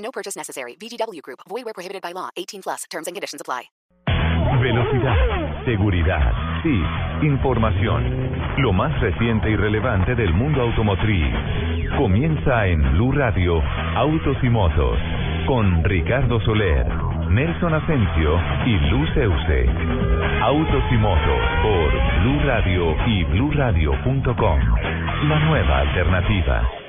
No purchase necessary. VGW Group. Void where prohibited by law. 18 plus. Terms and conditions apply. Velocidad, seguridad, sí, información. Lo más reciente y relevante del mundo automotriz. Comienza en Blue Radio, Autos y Motos, con Ricardo Soler, Nelson Asensio y Luz Euse. Autos y Motos por Blue Radio y BlueRadio.com. La nueva alternativa.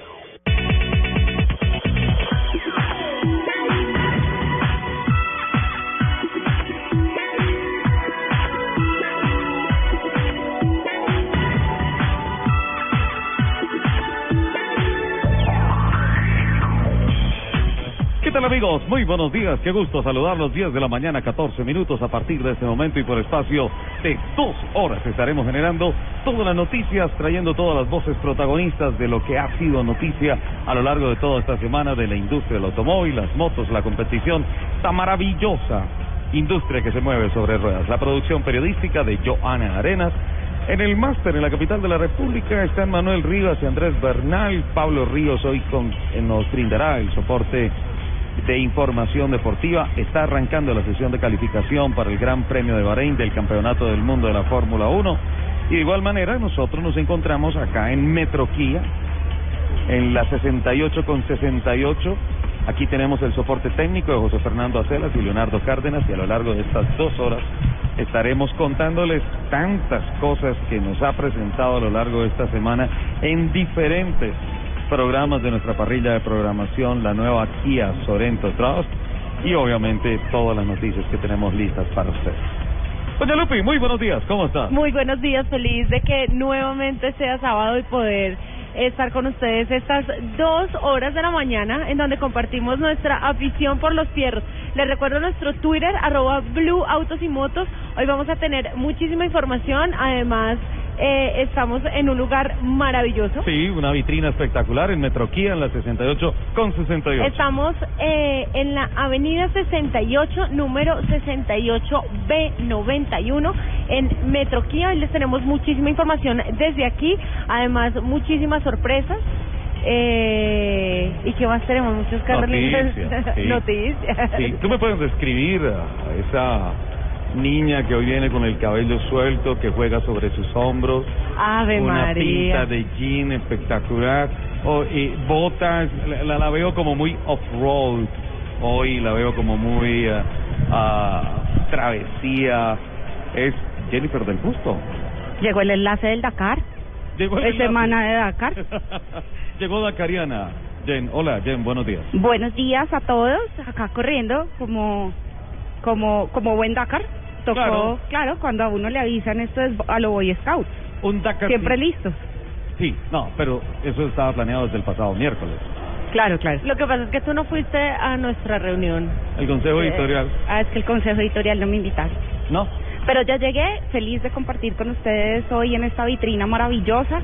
¿Qué tal amigos? Muy buenos días, qué gusto saludarlos. 10 de la mañana, 14 minutos a partir de este momento y por espacio de dos horas estaremos generando todas las noticias, trayendo todas las voces protagonistas de lo que ha sido noticia a lo largo de toda esta semana de la industria del automóvil, las motos, la competición, esta maravillosa industria que se mueve sobre ruedas. La producción periodística de Joana Arenas. En el máster en la capital de la República están Manuel Rivas y Andrés Bernal. Pablo Ríos hoy con, nos brindará el soporte de información deportiva. Está arrancando la sesión de calificación para el Gran Premio de Bahrein del Campeonato del Mundo de la Fórmula 1. Y de igual manera nosotros nos encontramos acá en Metroquía, en la 68 con 68. Aquí tenemos el soporte técnico de José Fernando Acelas y Leonardo Cárdenas y a lo largo de estas dos horas estaremos contándoles tantas cosas que nos ha presentado a lo largo de esta semana en diferentes programas de nuestra parrilla de programación, la nueva Kia Sorento Trust y obviamente todas las noticias que tenemos listas para ustedes. Doña Lupi, muy buenos días, ¿cómo está? Muy buenos días, feliz de que nuevamente sea sábado y poder estar con ustedes estas dos horas de la mañana en donde compartimos nuestra afición por los fierros. Les recuerdo nuestro Twitter, arroba Blue Autos y Motos. Hoy vamos a tener muchísima información, además eh, estamos en un lugar maravilloso. Sí, una vitrina espectacular en Metroquía, en la 68 con 68. Estamos eh, en la avenida 68, número 68B91, en Metroquía. Hoy les tenemos muchísima información desde aquí, además muchísimas sorpresas. Eh, ¿Y qué más tenemos? Muchos carros Noticias, sí. Noticias. Sí, ¿tú me puedes describir esa niña que hoy viene con el cabello suelto, que juega sobre sus hombros? Ave una María. pinta de jean espectacular. Oh, y botas, la, la veo como muy off-road. Hoy la veo como muy ah, ah, travesía. Es Jennifer del Busto. Llegó el enlace del Dakar. Llegó el Es enlace. semana de Dakar. Llegó Dakariana. Jen, hola Jen, buenos días. Buenos días a todos, acá corriendo como como como buen Dakar. Tocó, Claro. claro, cuando a uno le avisan esto es a lo Boy Scout, Un Dakar. siempre listos. Sí, no, pero eso estaba planeado desde el pasado miércoles. Claro, claro. Lo que pasa es que tú no fuiste a nuestra reunión. El consejo editorial. Ah, es que el consejo editorial no me invitaron. No, Pero ya llegué, feliz de compartir con ustedes hoy en esta vitrina maravillosa,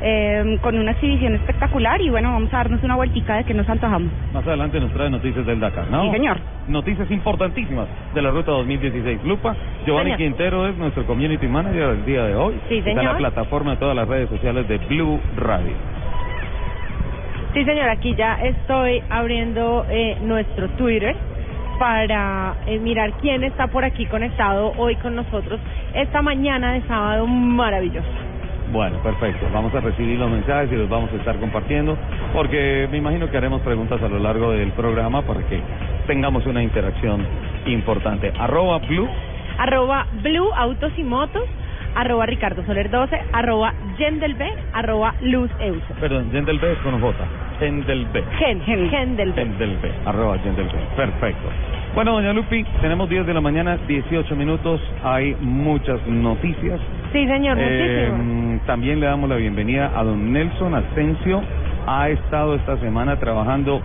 eh, con una exhibición espectacular y bueno, vamos a darnos una vueltica de que nos antojamos. Más adelante nos trae noticias del Dakar, ¿no? Sí, señor. Noticias importantísimas de la ruta 2016. Lupa, Giovanni Señor. Quintero es nuestro community manager del día de hoy. Sí, Está en la señor. plataforma de todas las redes sociales de Blue Radio. Sí, señor, aquí ya estoy abriendo eh, nuestro Twitter para eh, mirar quién está por aquí conectado hoy con nosotros esta mañana de sábado maravillosa. Bueno, perfecto. Vamos a recibir los mensajes y los vamos a estar compartiendo porque me imagino que haremos preguntas a lo largo del programa para que tengamos una interacción importante. Arroba Blue. Arroba Blue Autos y Motos, arroba Ricardo Soler 12, arroba Gendelb, arroba Luz Euse. Perdón, Gendel B es con J. Gendel B. Gen, Gendelb. Gendel B. Arroba Gendel B. Perfecto. Bueno, doña Lupi, tenemos 10 de la mañana, 18 minutos. Hay muchas noticias. Sí, señor, Eh, muchísimo. también le damos la bienvenida a don Nelson Asensio. Ha estado esta semana trabajando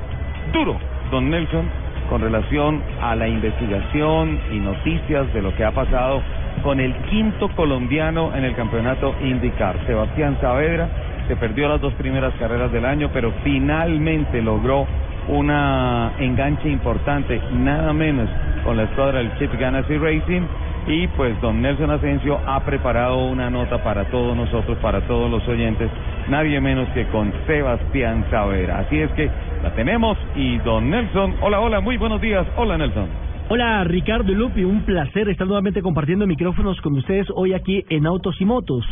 duro don Nelson, con relación a la investigación y noticias de lo que ha pasado con el quinto colombiano en el campeonato IndyCar, Sebastián Saavedra, se perdió las dos primeras carreras del año, pero finalmente logró una enganche importante, nada menos con la escuadra del Chip Ganassi Racing. Y pues don Nelson Asensio ha preparado una nota para todos nosotros, para todos los oyentes, nadie menos que con Sebastián Saavedra. Así es que la tenemos y don Nelson, hola, hola, muy buenos días, hola Nelson. Hola Ricardo Lupi, un placer estar nuevamente compartiendo micrófonos con ustedes hoy aquí en Autos y Motos.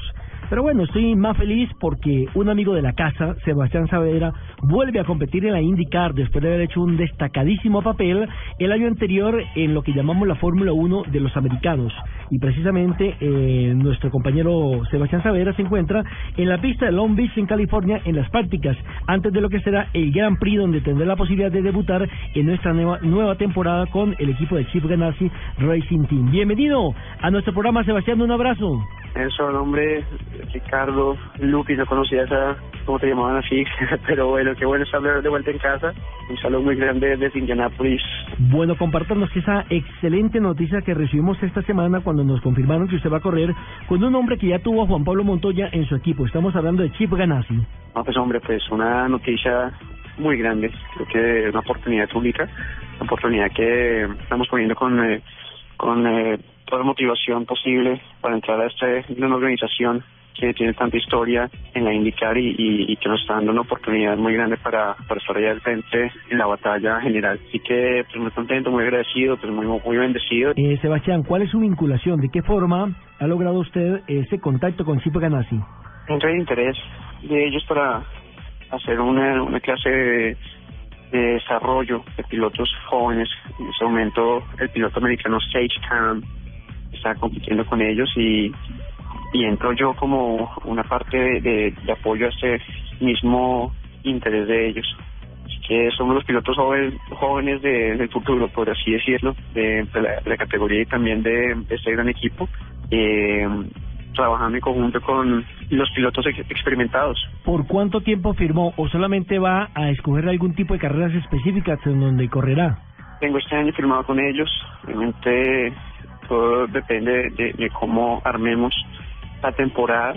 Pero bueno, estoy más feliz porque un amigo de la casa, Sebastián Saavedra, vuelve a competir en la IndyCar después de haber hecho un destacadísimo papel el año anterior en lo que llamamos la Fórmula 1 de los americanos. Y precisamente eh, nuestro compañero Sebastián Saavedra se encuentra en la pista de Long Beach, en California, en las prácticas, antes de lo que será el Grand Prix, donde tendrá la posibilidad de debutar en nuestra nueva, nueva temporada con el equipo de Chip Ganassi Racing Team. Bienvenido a nuestro programa, Sebastián, un abrazo. Eso, nombre, Ricardo, Lupi, no conocía esa, cómo te llamaban así, pero bueno, qué bueno estar de vuelta en casa. Un saludo muy grande desde Indianapolis. Bueno, compartanos esa excelente noticia que recibimos esta semana cuando nos confirmaron que usted va a correr con un hombre que ya tuvo a Juan Pablo Montoya en su equipo. Estamos hablando de Chip Ganassi. No, pues hombre, pues una noticia muy grande, creo que una oportunidad única, una oportunidad que estamos poniendo con, eh, con eh, toda motivación posible para entrar a esta una organización que tiene tanta historia en la IndyCar y, y, que nos está dando una oportunidad muy grande para, para estar allá al frente en la batalla general. Así que pues muy contento, muy agradecido, pues muy, muy bendecido. Eh, Sebastián, ¿cuál es su vinculación? ¿De qué forma ha logrado usted ese contacto con Chip Ganassi? Entra el interés de ellos para hacer una, una clase de, de desarrollo de pilotos jóvenes. En ese momento el piloto americano Sage Cam está compitiendo con ellos y, y entro yo como una parte de, de, apoyo a este mismo interés de ellos. Que somos los pilotos jóvenes, jóvenes de, del futuro, por así decirlo, de, la, categoría y también de, este gran equipo. Eh, trabajando en conjunto con los pilotos experimentados. ¿Por cuánto tiempo firmó o solamente va a escoger algún tipo de carreras específicas en donde correrá? Tengo este año firmado con ellos, realmente todo depende de, cómo armemos la temporada,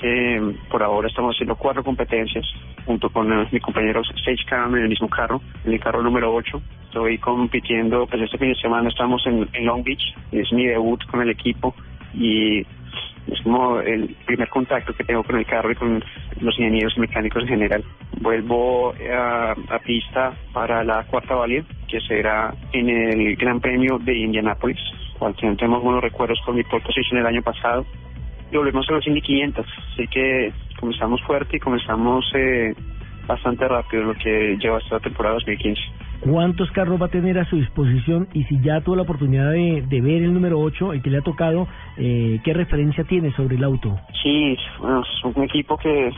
que por ahora estamos haciendo cuatro competencias junto con eh, mi compañero Sage Cam en el mismo carro, en el carro número 8. Estoy compitiendo, pues este fin de semana estamos en, Long Beach, es mi debut con el equipo y es como el primer contacto que tengo con el carro y con los ingenieros mecánicos en general. Vuelvo a, a pista para la cuarta valia, que será en el Gran Premio de Indianapolis cual tenemos buenos recuerdos con mi pole position el año pasado. Y volvemos a los Indy 500, así que comenzamos fuerte y comenzamos eh, bastante rápido lo que lleva esta temporada 2015. ¿Cuántos carros va a tener a su disposición? Y si ya tuvo la oportunidad de, de ver el número 8, el que le ha tocado, eh, ¿qué referencia tiene sobre el auto? Sí, bueno, es un equipo que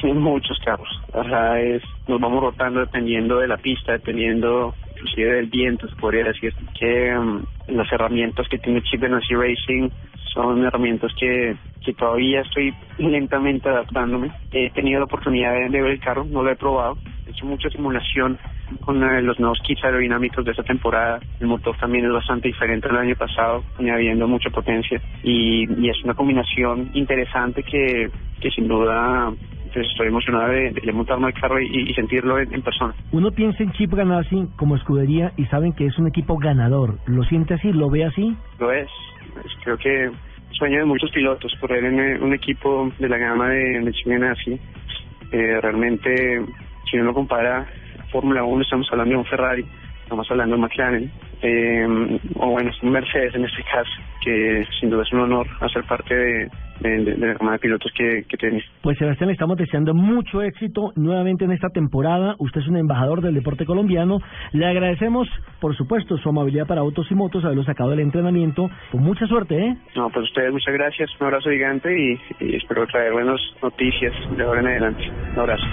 tiene muchos carros. O sea, es, nos vamos rotando dependiendo de la pista, dependiendo inclusive del viento, se podría decir, que um, las herramientas que tiene Chip Ganassi Racing son herramientas que, que todavía estoy lentamente adaptándome. He tenido la oportunidad de, ver el carro, no lo he probado, he hecho mucha simulación con eh, los nuevos kits aerodinámicos de esta temporada. El motor también es bastante diferente al año pasado, añadiendo mucha potencia y, y es una combinación interesante que, que sin duda estoy emocionado de, de montarme al carro y, sentirlo en, persona. Uno piensa en Chip Ganassi como escudería y saben que es un equipo ganador. ¿Lo siente así? ¿Lo ve así? Lo es. Creo que sueño de muchos pilotos correr en un equipo de la gama de, de Chip Ganassi. Eh, realmente, si uno lo compara Fórmula 1, estamos hablando de un Ferrari, estamos hablando de McLaren, eh, o bueno, un Mercedes en este caso, que sin duda es un honor hacer parte de, de, la gama de pilotos que, que tiene. Pues Sebastián, le estamos deseando mucho éxito nuevamente en esta temporada. Usted es un embajador del deporte colombiano. Le agradecemos, por supuesto, su amabilidad para autos y motos, haberlo sacado del entrenamiento. Con mucha suerte, ¿eh? No, pues ustedes muchas gracias. Un abrazo gigante y, y espero traer buenas noticias de ahora en adelante. Un abrazo.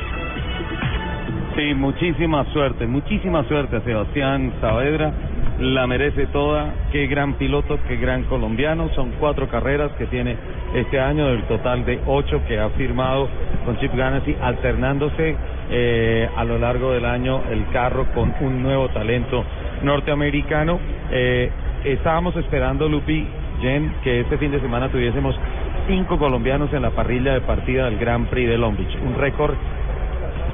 Sí, muchísima suerte, muchísima suerte, Sebastián Saavedra la merece toda. Qué gran piloto, qué gran colombiano. Son cuatro carreras que tiene este año, del total de ocho que ha firmado con Chip Ganassi, alternándose eh, a lo largo del año el carro con un nuevo talento norteamericano. Eh, estábamos esperando, Lupi, Jen, que este fin de semana tuviésemos cinco colombianos en la parrilla de partida del Grand Prix de Long Beach, un récord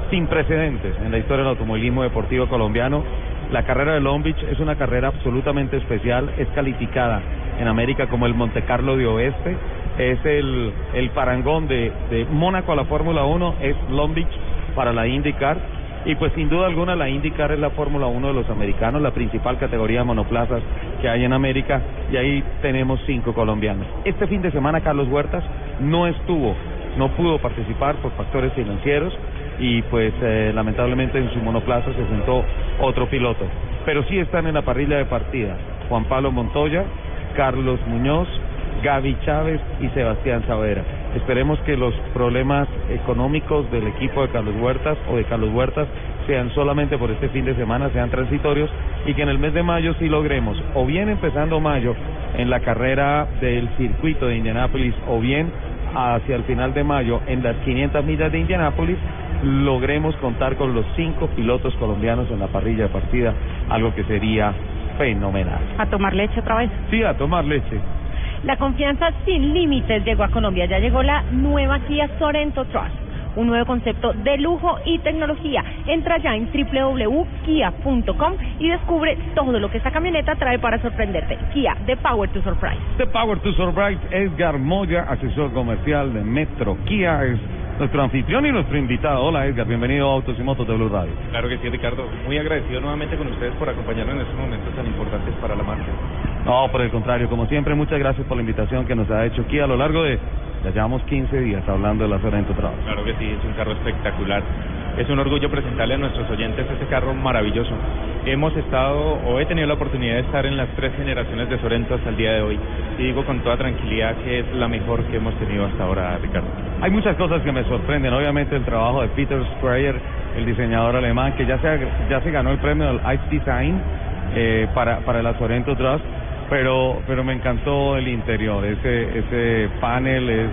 sin precedentes en la historia del automovilismo deportivo colombiano. La carrera de Long Beach es una carrera absolutamente especial, es calificada en América como el Monte Carlo de Oeste, es el, el parangón de, de Mónaco a la Fórmula 1, es Long Beach para la IndyCar. Y pues sin duda alguna la IndyCar es la Fórmula 1 de los americanos, la principal categoría de monoplazas que hay en América y ahí tenemos cinco colombianos. Este fin de semana Carlos Huertas no estuvo, no pudo participar por factores financieros y pues eh, lamentablemente en su monoplaza se sentó otro piloto. Pero sí están en la parrilla de partida Juan Pablo Montoya, Carlos Muñoz, Gaby Chávez y Sebastián Savera. Esperemos que los problemas económicos del equipo de Carlos Huertas o de Carlos Huertas sean solamente por este fin de semana, sean transitorios y que en el mes de mayo sí logremos, o bien empezando mayo en la carrera del circuito de Indianápolis, o bien hacia el final de mayo en las 500 millas de Indianápolis, logremos contar con los cinco pilotos colombianos en la parrilla de partida, algo que sería fenomenal. A tomar leche otra vez. Sí, a tomar leche. La confianza sin límites llegó a Colombia. Ya llegó la nueva Kia Sorento Trust, un nuevo concepto de lujo y tecnología. Entra ya en www.kia.com y descubre todo lo que esta camioneta trae para sorprenderte. Kia, The Power to Surprise. The Power to Surprise, Edgar Moya, asesor comercial de Metro Kia, es nuestro anfitrión y nuestro invitado. Hola Edgar, bienvenido a Autos y Motos de Blue Radio. Claro que sí, Ricardo. Muy agradecido nuevamente con ustedes por acompañarnos en estos momentos tan importantes para la marca. No, por el contrario, como siempre, muchas gracias por la invitación que nos ha hecho Kia a lo largo de, ya llevamos 15 días hablando de la Sorento Trust. Claro que sí, es un carro espectacular. Es un orgullo presentarle a nuestros oyentes este carro maravilloso. Hemos estado, o he tenido la oportunidad de estar en las tres generaciones de Sorento hasta el día de hoy. Y digo con toda tranquilidad que es la mejor que hemos tenido hasta ahora, Ricardo. Hay muchas cosas que me sorprenden. Obviamente el trabajo de Peter Sprayer, el diseñador alemán, que ya se, ya se ganó el premio del Ice Design eh, para, para la Sorento Trust, pero, pero me encantó el interior. Ese, ese panel es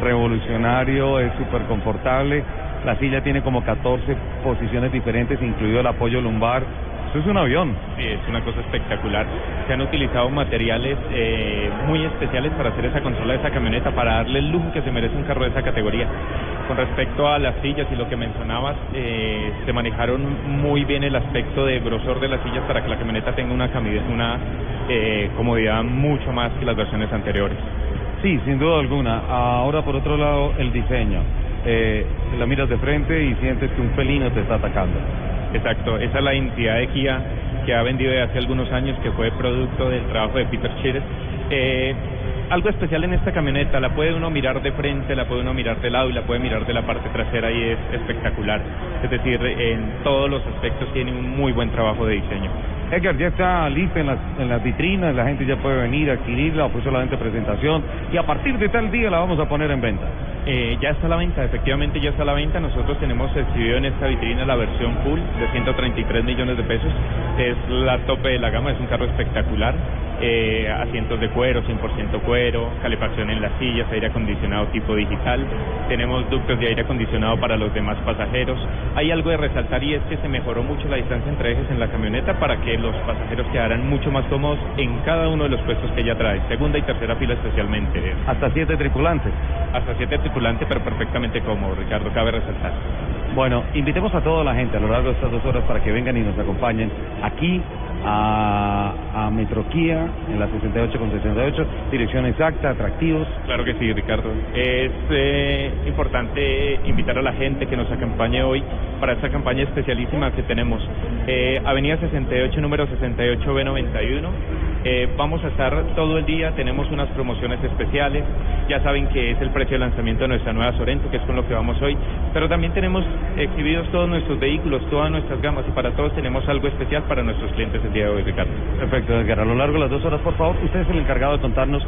revolucionario, es súper confortable. La silla tiene como 14 posiciones diferentes, incluido el apoyo lumbar. Eso es un avión. Sí, es una cosa espectacular. Se han utilizado materiales eh, muy especiales para hacer esa consola de esa camioneta, para darle el lujo que se merece un carro de esa categoría. Con respecto a las sillas y lo que mencionabas, eh, se manejaron muy bien el aspecto de grosor de las sillas para que la camioneta tenga una, una eh, comodidad mucho más que las versiones anteriores. Sí, sin duda alguna. Ahora, por otro lado, el diseño. Eh, la miras de frente y sientes que un felino te está atacando. Exacto, esa es la identidad de Kia que ha vendido desde hace algunos años, que fue producto del trabajo de Peter Chires. Eh, algo especial en esta camioneta, la puede uno mirar de frente, la puede uno mirar de lado y la puede mirar de la parte trasera y es espectacular. Es decir, en todos los aspectos tiene un muy buen trabajo de diseño. Edgar, ya está lista en las, en las vitrinas, la gente ya puede venir a adquirirla, o fue solamente presentación, y a partir de tal día la vamos a poner en venta. Eh, ya está a la venta, efectivamente ya está a la venta. Nosotros tenemos exhibido en esta vitrina la versión full de 133 millones de pesos. Es la tope de la gama, es un carro espectacular. Eh, asientos de cuero, 100% cuero, calefacción en las sillas, aire acondicionado tipo digital. Tenemos ductos de aire acondicionado para los demás pasajeros. Hay algo de resaltar y es que se mejoró mucho la distancia entre ejes en la camioneta para que los pasajeros quedaran mucho más cómodos en cada uno de los puestos que ella trae, segunda y tercera fila especialmente. Hasta siete tripulantes. Hasta siete tripulantes, pero perfectamente cómodo, Ricardo, cabe resaltar. Bueno, invitemos a toda la gente a lo largo de estas dos horas para que vengan y nos acompañen aquí a, Metroquía en la 68 con 68, dirección exacta, atractivos. Claro que sí, Ricardo. Es eh, importante invitar a la gente que nos acompañe hoy para esta campaña especialísima que tenemos. Eh, Avenida 68, número 68B91. Eh, vamos a estar todo el día, tenemos unas promociones especiales, ya saben que es el precio de lanzamiento de nuestra nueva Sorento, que es con lo que vamos hoy, pero también tenemos exhibidos todos nuestros vehículos, todas nuestras gamas, y para todos tenemos algo especial para nuestros clientes el día de hoy, Ricardo. Perfecto, Edgar. A lo largo de las dos horas, por favor, usted es el encargado de contarnos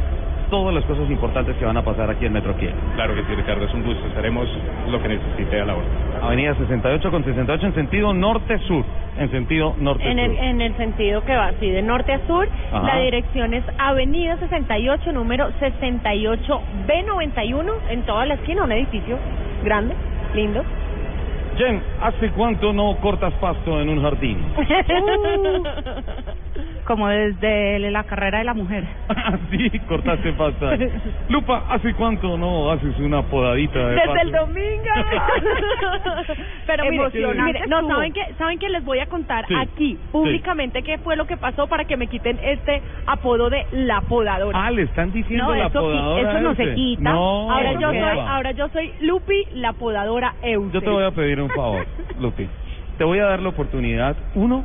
todas las cosas importantes que van a pasar aquí en Metro. Claro que sí, Ricardo, es un gusto. Estaremos lo que necesite a la hora. Avenida 68 con 68 en sentido norte-sur. En sentido norte-sur. En el, en el sentido que va así, de norte a sur, Ajá. la dirección es Avenida 68, número 68B91, en toda la esquina, un edificio grande, lindo. Jen, ¿hace cuánto no cortas pasto en un jardín? Como desde la carrera de la mujer. sí, cortaste pasto. Lupa, ¿hace cuánto no haces una podadita de Desde el domingo. Pero mire, Emocionante mire, no. ¿saben qué? ¿Saben qué? Les voy a contar Sí, aquí, públicamente, qué fue lo que pasó para que me quiten este apodo de la podadora. Ah, le están diciendo No, la eso podadora. eso no se ese. quita. No, ahora yo soy, ahora yo soy Lupi, la podadora Euse. Yo te voy a pedir un favor, Lupi. Te voy a dar la oportunidad, uno,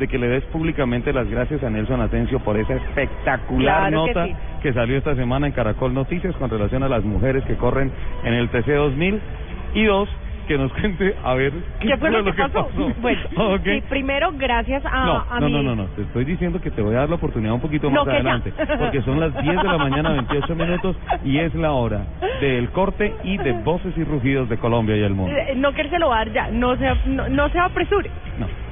de que le des públicamente las gracias a Nelson Atencio por esa espectacular Claro que nota sí. que salió esta semana en Caracol Noticias con relación a las mujeres que corren en el TC 2000. Y dos, que nos cuente a ver qué, ¿Qué fue lo que pasó? pasó. Bueno, Ok. sí, primero gracias a, No, a no, mi... no, no, no, te estoy diciendo que te voy a dar la oportunidad un poquito más que adelante, porque son las 10 de la mañana, 28 minutos, y es la hora del corte y de voces y rugidos de Colombia y el mundo. Eh, No que se lo va a dar ya, no se, no, no se apresure. No,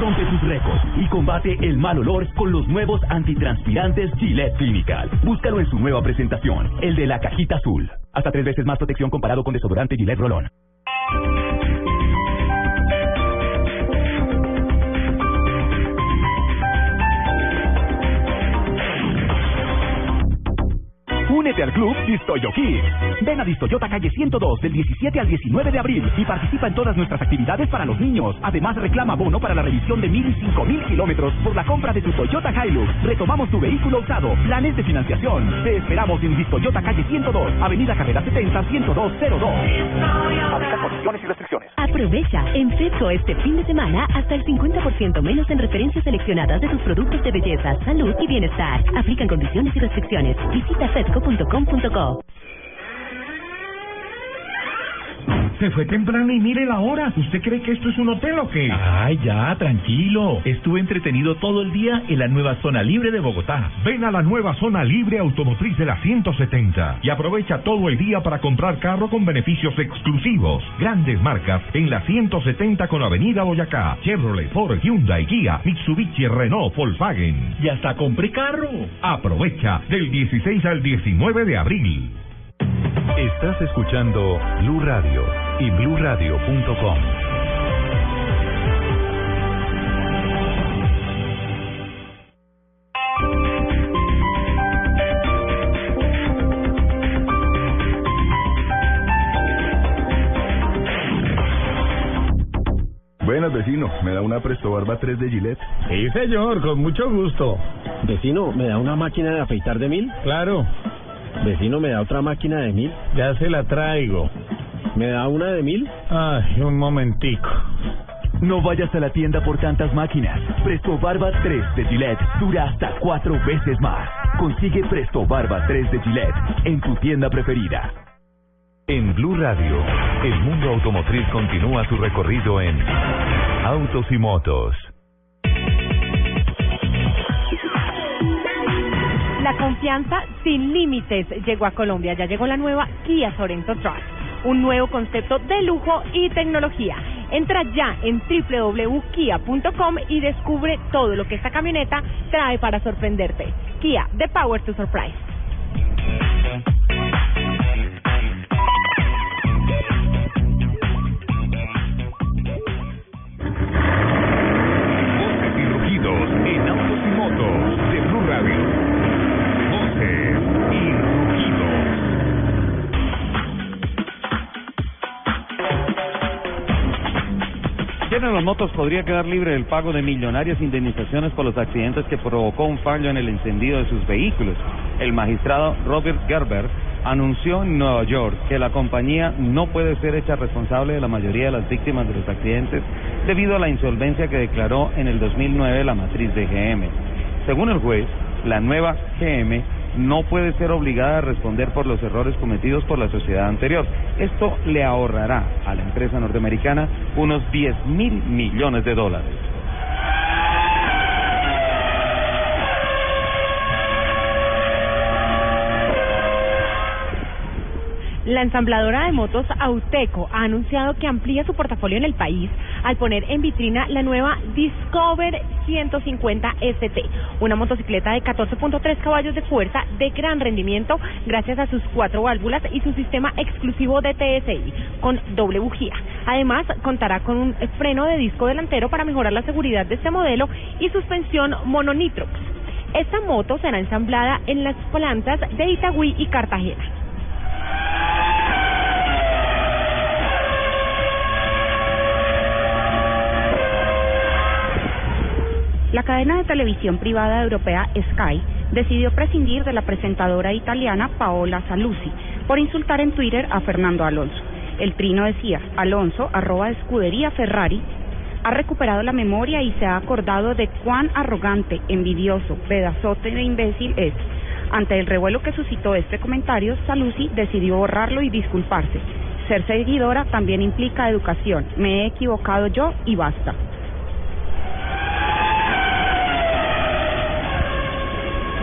Rompe tus récords y combate el mal olor con los nuevos antitranspirantes Gillette Clinical. Búscalo en su nueva presentación, el de la cajita azul. Hasta tres veces más protección comparado con desodorante Gillette Rolón. Únete al club Distoyo Kids. Ven a Distoyota calle 102 del 17 al 19 de abril y participa en todas nuestras actividades para los niños. Además, reclama bono para la revisión de mil y cinco mil kilómetros por la compra de tu Toyota Hilux. Retomamos tu vehículo usado. Planes de financiación. Te esperamos en Distoyota calle 102, Avenida Carrera 70 10202. Aplica condiciones y restricciones. Aprovecha en Fedco este fin de semana hasta el 50% menos en referencias seleccionadas de tus productos de belleza, salud y bienestar. Aplican condiciones y restricciones. Visita www.radiocomunidad.com.co Se fue temprano y mire la hora. ¿Usted cree que esto es un hotel o qué? Ay, ya, tranquilo. Estuve entretenido todo el día en la nueva zona libre de Bogotá. Ven a la nueva zona libre automotriz de la 170 y aprovecha todo el día para comprar carro con beneficios exclusivos. Grandes marcas en la 170 con Avenida Boyacá. Chevrolet, Ford, Hyundai, Kia, Mitsubishi, Renault, Volkswagen. Y hasta compré carro. Aprovecha del 16 al 19 de abril. Estás escuchando Blue Radio y bluradio.com. Buenas, vecino. ¿Me da una Presto Barba 3 de Gillette? Sí, señor, con mucho gusto. Vecino, ¿me da una máquina de afeitar de mil? Claro, Vecino, ¿me da otra máquina de mil? ya se la traigo. ¿Me da una de mil? Ay, un momentico. No vayas a la tienda por tantas máquinas. Presto Barba 3 de Gillette dura hasta cuatro veces más. Consigue Presto Barba 3 de Gillette en tu tienda preferida. En Blue Radio, el mundo automotriz continúa su recorrido en Autos y Motos. La confianza sin límites llegó a Colombia. Ya llegó la nueva Kia Sorento Truck, un nuevo concepto de lujo y tecnología. Entra ya en www.kia.com y descubre todo lo que esta camioneta trae para sorprenderte. Kia, the power to surprise. Voces y rugidos en Autos y Motos de Blue Radio. General Motors podría quedar libre del pago de millonarias indemnizaciones por los accidentes que provocó un fallo en el encendido de sus vehículos. El magistrado Robert Gerber anunció en Nueva York que la compañía no puede ser hecha responsable de la mayoría de las víctimas de los accidentes debido a la insolvencia que declaró en el 2009 la matriz de GM. Según el juez, la nueva GM no puede ser obligada a responder por los errores cometidos por la sociedad anterior. Esto le ahorrará a la empresa norteamericana unos 10 mil millones de dólares. La ensambladora de motos Auteco ha anunciado que amplía su portafolio en el país al poner en vitrina la nueva Discover 150 ST, una motocicleta de 14.3 caballos de fuerza de gran rendimiento gracias a sus cuatro válvulas y su sistema exclusivo de TSI con doble bujía. Además, contará con un freno de disco delantero para mejorar la seguridad de este modelo y suspensión mononitrox. Esta moto será ensamblada en las plantas de Itagüí y Cartagena. La cadena de televisión privada europea Sky decidió prescindir de la presentadora italiana Paola Saluzzi por insultar en Twitter a Fernando Alonso. El trino decía, Alonso, arroba escudería Ferrari, ha recuperado la memoria y se ha acordado de cuán arrogante, envidioso, pedazote de imbécil es. Ante el revuelo que suscitó este comentario, Saluzzi decidió borrarlo y disculparse. Ser seguidora también implica educación. Me he equivocado yo y basta.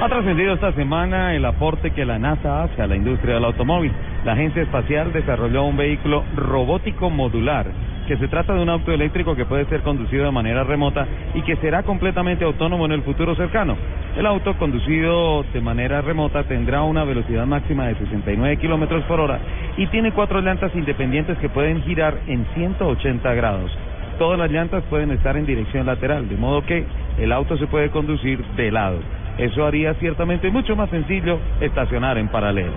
Ha trascendido esta semana el aporte que la NASA hace a la industria del automóvil. La agencia espacial desarrolló un vehículo robótico modular, que se trata de un auto eléctrico que puede ser conducido de manera remota y que será completamente autónomo en el futuro cercano. El auto conducido de manera remota tendrá una velocidad máxima de 69 kilómetros por hora y tiene cuatro llantas independientes que pueden girar en 180 grados. Todas las llantas pueden estar en dirección lateral, de modo que el auto se puede conducir de lado. Eso haría ciertamente mucho más sencillo estacionar en paralelo.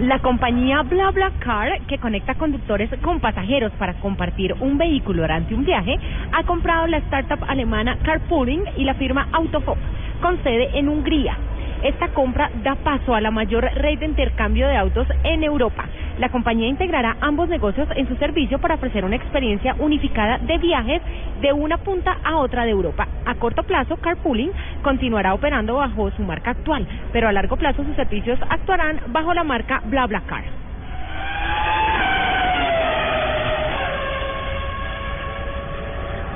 La compañía BlaBlaCar, que conecta conductores con pasajeros para compartir un vehículo durante un viaje, ha comprado la startup alemana Carpooling y la firma Autofop, con sede en Hungría. Esta compra da paso a la mayor red de intercambio de autos en Europa. La compañía integrará ambos negocios en su servicio para ofrecer una experiencia unificada de viajes de una punta a otra de Europa. A corto plazo, Carpooling continuará operando bajo su marca actual, pero a largo plazo sus servicios actuarán bajo la marca BlaBlaCar.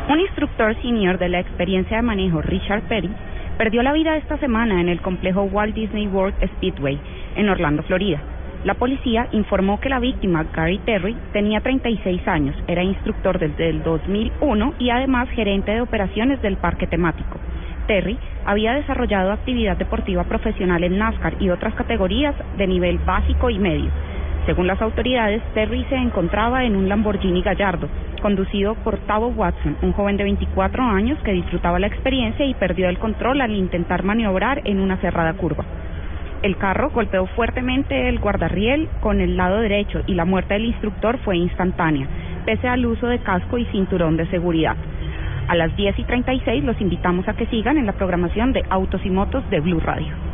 Un instructor senior de la experiencia de manejo, Richard Perry, perdió la vida esta semana en el complejo Walt Disney World Speedway en Orlando, Florida. La policía informó que la víctima, Gary Terry, tenía 36 años, era instructor desde el 2001 y además gerente de operaciones del parque temático. Terry había desarrollado actividad deportiva profesional en NASCAR y otras categorías de nivel básico y medio. Según las autoridades, Terry se encontraba en un Lamborghini Gallardo, conducido por Tavo Watson, un joven de 24 años que disfrutaba la experiencia y perdió el control al intentar maniobrar en una cerrada curva. El carro golpeó fuertemente el guardarriel con el lado derecho y la muerte del instructor fue instantánea, pese al uso de casco y cinturón de seguridad. A las 10 y 36 los invitamos a que sigan en la programación de Autos y Motos de Blue Radio.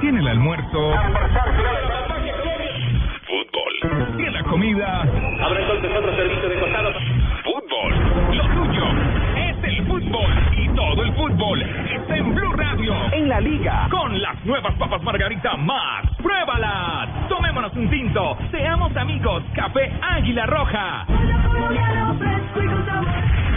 Tiene el almuerzo. Fútbol. Tiene la comida. Abre entonces otro servicio de costado. Fútbol. Lo tuyo es el fútbol. Y todo el fútbol está en Blue Radio. En la liga. Con las nuevas papas Margarita Max. ¡Pruébalas! Tomémonos un tinto. Seamos amigos. Café Águila Roja.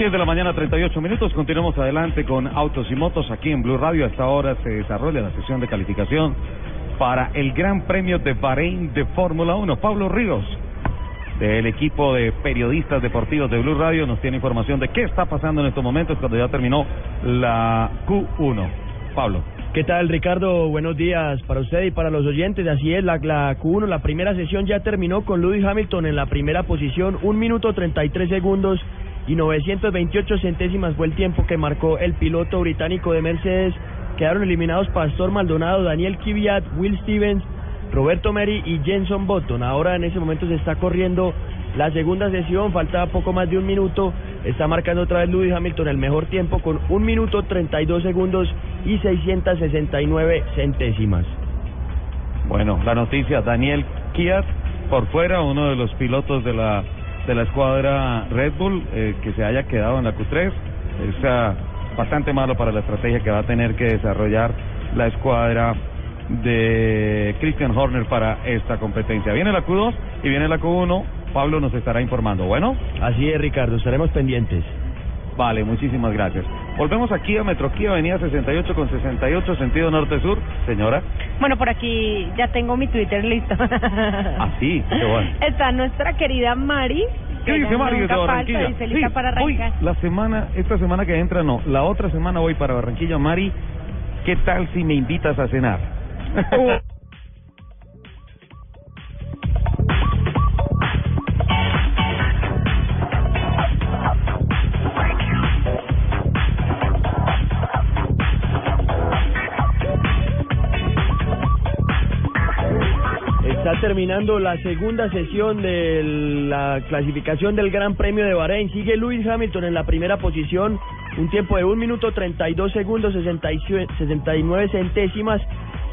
Siete de la mañana, 38 minutos. Continuamos adelante con Autos y Motos aquí en Blue Radio. Hasta ahora se desarrolla la sesión de calificación para el Gran Premio de Bahrein de Fórmula 1. Pablo Ríos, del equipo de periodistas deportivos de Blue Radio, nos tiene información de qué está pasando en estos momentos cuando ya terminó la Q1. Pablo. ¿Qué tal, Ricardo? Buenos días para usted y para los oyentes. Así es, la, la Q1, la primera sesión ya terminó con Lewis Hamilton en la primera posición, un minuto 33 segundos y 928 centésimas fue el tiempo que marcó el piloto británico de Mercedes. Quedaron eliminados Pastor Maldonado, Daniel Kvyat, Will Stevens, Roberto Meri y Jenson Button. Ahora en ese momento se está corriendo la segunda sesión, faltaba poco más de un minuto. Está marcando otra vez Lewis Hamilton el mejor tiempo con un minuto 32 segundos y 669 centésimas. Bueno, la noticia, Daniel Kiat por fuera, uno de los pilotos de la de la escuadra Red Bull eh, que se haya quedado en la Q3 es ah, bastante malo para la estrategia que va a tener que desarrollar la escuadra de Christian Horner para esta competencia. Viene la Q2 y viene la Q1. Pablo nos estará informando. Bueno. Así es, Ricardo. Estaremos pendientes. Vale, muchísimas gracias. Volvemos aquí a Metro Kia, Avenida 68 con 68, sentido norte-sur. Señora. Bueno, por aquí ya tengo mi Twitter listo. Ah, sí, qué bueno. Está nuestra querida Mari. ¿Qué que dice Mari de nunca falta, Barranquilla? dice, lista Sí, para hoy, arrancar. la semana, esta semana que entra no, la otra semana voy para Barranquilla. Mari, ¿qué tal si me invitas a cenar? Terminando la segunda sesión de la clasificación del Gran Premio de Bahrein. Sigue Lewis Hamilton en la primera posición, un tiempo de 1 minuto 32 segundos 66 69 centésimas.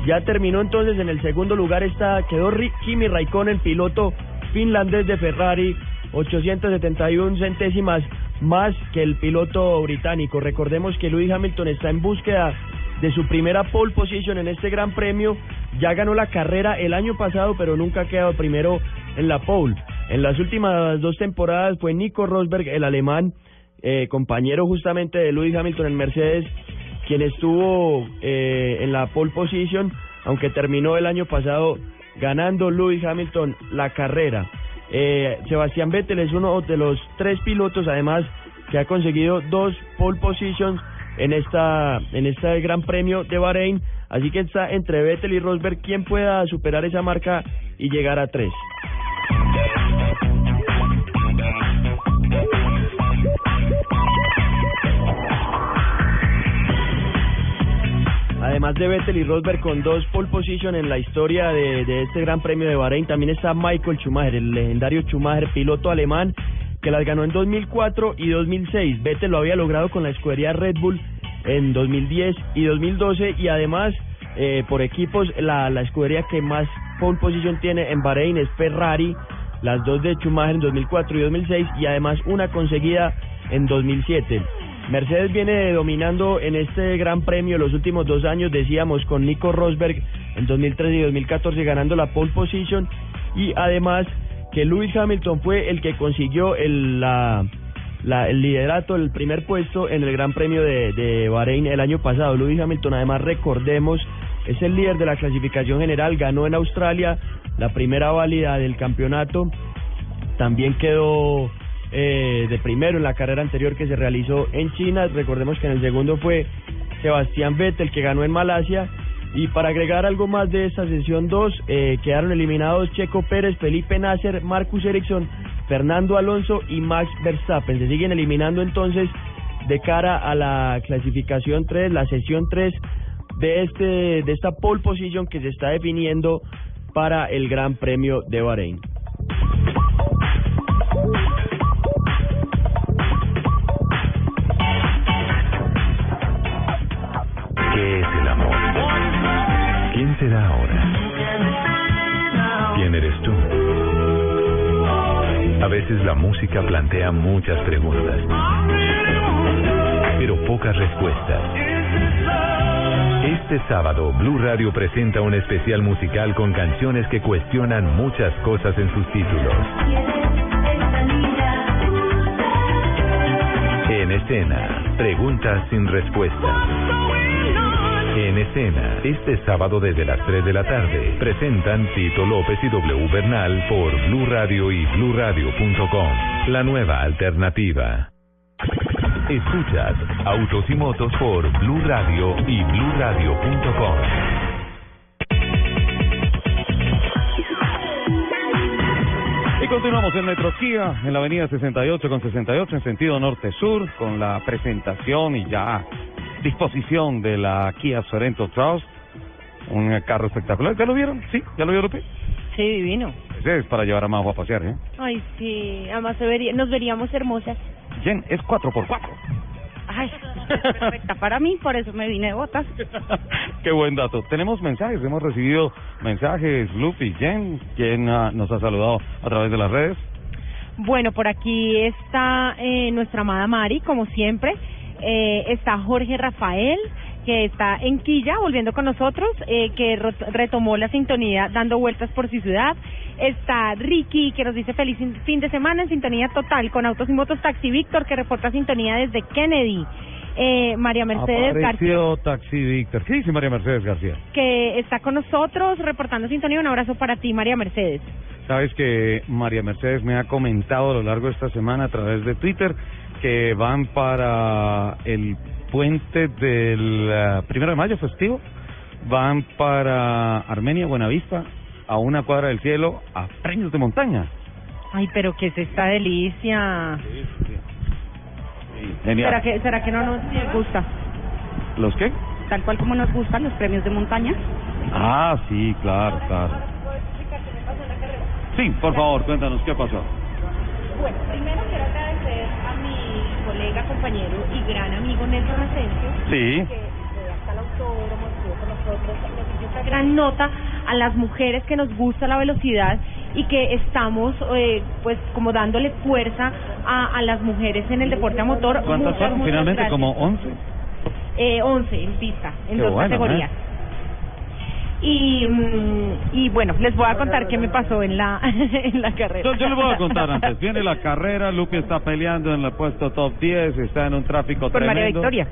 Ya terminó entonces en el segundo lugar está quedó Kimi Raikkonen, piloto finlandés de Ferrari, 871 centésimas más que el piloto británico. Recordemos que Lewis Hamilton está en búsqueda de su primera pole position en este Gran Premio. Ya ganó la carrera el año pasado, pero nunca ha quedado primero en la pole. En las últimas dos temporadas fue Nico Rosberg, el alemán, eh, compañero justamente de Lewis Hamilton en Mercedes, quien estuvo eh, en la pole position, aunque terminó el año pasado ganando Lewis Hamilton la carrera. Eh, Sebastián Vettel es uno de los tres pilotos, además, que ha conseguido dos pole positions en esta en este Gran Premio de Bahrein. Así que está entre Vettel y Rosberg quien pueda superar esa marca y llegar a tres. Además de Vettel y Rosberg con dos pole position en la historia de, de este Gran Premio de Bahrein, también está Michael Schumacher, el legendario Schumacher, piloto alemán, que las ganó en 2004 y 2006. Vettel lo había logrado con la escudería Red Bull en 2010 y 2012 y además eh, por equipos la, la escudería que más pole position tiene en Bahrein es Ferrari, las dos de Schumacher en 2004 y 2006 y además una conseguida en 2007. Mercedes viene dominando en este Gran Premio los últimos dos años, decíamos, con Nico Rosberg en 2013 y 2014 ganando la pole position y además que Lewis Hamilton fue el que consiguió el, la, el liderato, el primer puesto en el Gran Premio de, de Bahrein el año pasado. Lewis Hamilton, además, recordemos, es el líder de la clasificación general, ganó en Australia la primera válida del campeonato, también quedó eh, de primero en la carrera anterior que se realizó en China. Recordemos que en el segundo fue Sebastián Vettel, que ganó en Malasia. Y para agregar algo más de esta sesión 2, eh, quedaron eliminados Checo Pérez, Felipe Nasser, Marcus Ericsson, Fernando Alonso y Max Verstappen. Se siguen eliminando entonces de cara a la clasificación 3, la sesión 3 de este de esta pole position que se está definiendo para el Gran Premio de Bahrein. Ahora? ¿Quién eres tú? A veces la música plantea muchas preguntas, pero pocas respuestas. Este sábado, Blue Radio presenta un especial musical con canciones que cuestionan muchas cosas en sus títulos. En escena, preguntas sin respuestas. En escena, este sábado desde las 3 de la tarde, presentan Tito López y W Bernal por Blue Radio y BlueRadio.com. La nueva alternativa. Escuchas Autos y Motos por Blue Radio y BlueRadio.com. Y continuamos en Metro Kia, en la avenida 68 con 68, en sentido norte-sur, con la presentación y ya disposición de la Kia Sorento Trust. Un carro espectacular. ¿Ya lo vieron? ¿Sí? ¿Ya lo vieron, Lupe? Sí, divino. Ese es para llevar a Majo a pasear, ¿eh? Ay, sí, además se vería, nos veríamos hermosas. Jen, es 4x4. Ay, perfecta para mí, por eso me vine de botas. Qué buen dato. Tenemos mensajes, hemos recibido mensajes, Lupe y Jen, quien ah, nos ha saludado a través de las redes. Bueno, por aquí está eh, nuestra amada Mari, como siempre. Eh, está Jorge Rafael, que está en Quilla, volviendo con nosotros, eh, que retomó la sintonía dando vueltas por su ciudad. Está Ricky, que nos dice feliz fin- de semana en sintonía total con Autos y Motos Taxi Víctor, que reporta sintonía desde Kennedy. Eh, María Mercedes García, Taxi Víctor. ¿Qué dice María Mercedes García? que está con nosotros reportando sintonía. Un abrazo para ti, María Mercedes. Sabes que María Mercedes me ha comentado a lo largo de esta semana a través de Twitter que van para el puente del eh, primero de mayo festivo, van para Armenia, Buenavista, a una cuadra del cielo, a premios de montaña. Ay, pero que es esta delicia. Genial. ¿Será que, ¿Será que no nos gusta? ¿Los qué? Tal cual como nos gustan los premios de montaña. Ah, sí, claro, claro. Sí, por favor, cuéntanos qué pasó. Bueno, primero quiero agradecer colega, compañero y gran amigo Nelson Asensio. Sí. Que eh, hasta el autódromo estuvo con nosotros, nos hizo esta gran nota a las mujeres que nos gusta la velocidad y que estamos, eh, pues, como dándole fuerza a, a las mujeres en el deporte a motor. ¿Cuántas fueron? Finalmente gracias. como 11. Eh, 11 en pista, en Qué dos bueno, categorías. ¿eh? Y, mm, y bueno, les voy a contar qué me pasó en la, en la carrera. Yo, yo les voy a contar antes. Viene la carrera, Lupe está peleando en el puesto top 10, está en un tráfico Con María tremendo. Victoria.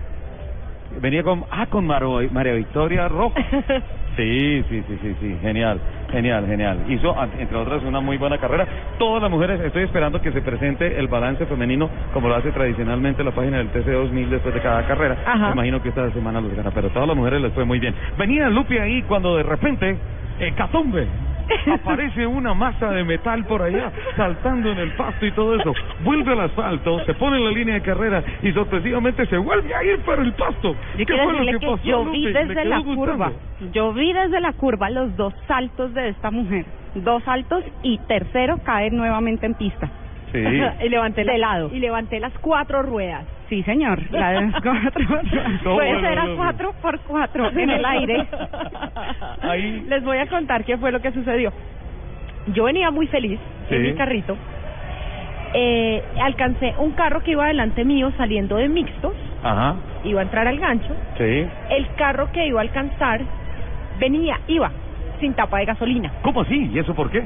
Venía con, ah, con Maro- María Victoria Rojo. Sí, sí, sí, sí, sí, genial, genial, genial. Hizo, entre otras, una muy buena carrera. Todas las mujeres, estoy esperando que se presente el balance femenino, como lo hace tradicionalmente la página del TC2000 después de cada carrera. Ajá. Me imagino que esta semana los gana, pero todas las mujeres les fue muy bien. Venía Lupe ahí cuando de repente, Catombe, aparece una masa de metal por allá, saltando en el pasto y todo eso. Vuelve al asfalto, se pone en la línea de carrera y sorpresivamente se vuelve a ir para el pasto. Yo ¿Qué fue lo que que pasó, yo vi ¿Le desde la gustando? curva, yo vi desde la curva los dos saltos de esta mujer, dos saltos y tercero caer nuevamente en pista. Sí. y levanté la- de lado. y levanté las cuatro ruedas. Sí, señor, la de las cuatro. ¿Cómo Puede no, ser a no, no? cuatro por cuatro en el aire. Ahí. Les voy a contar qué fue lo que sucedió. Yo venía muy feliz en Sí. mi carrito. Eh, alcancé un carro que iba delante mío saliendo de mixtos, Ajá, iba a entrar al gancho. sí. El carro que iba a alcanzar venía, iba sin tapa de gasolina. ¿Cómo así? ¿Y eso por qué?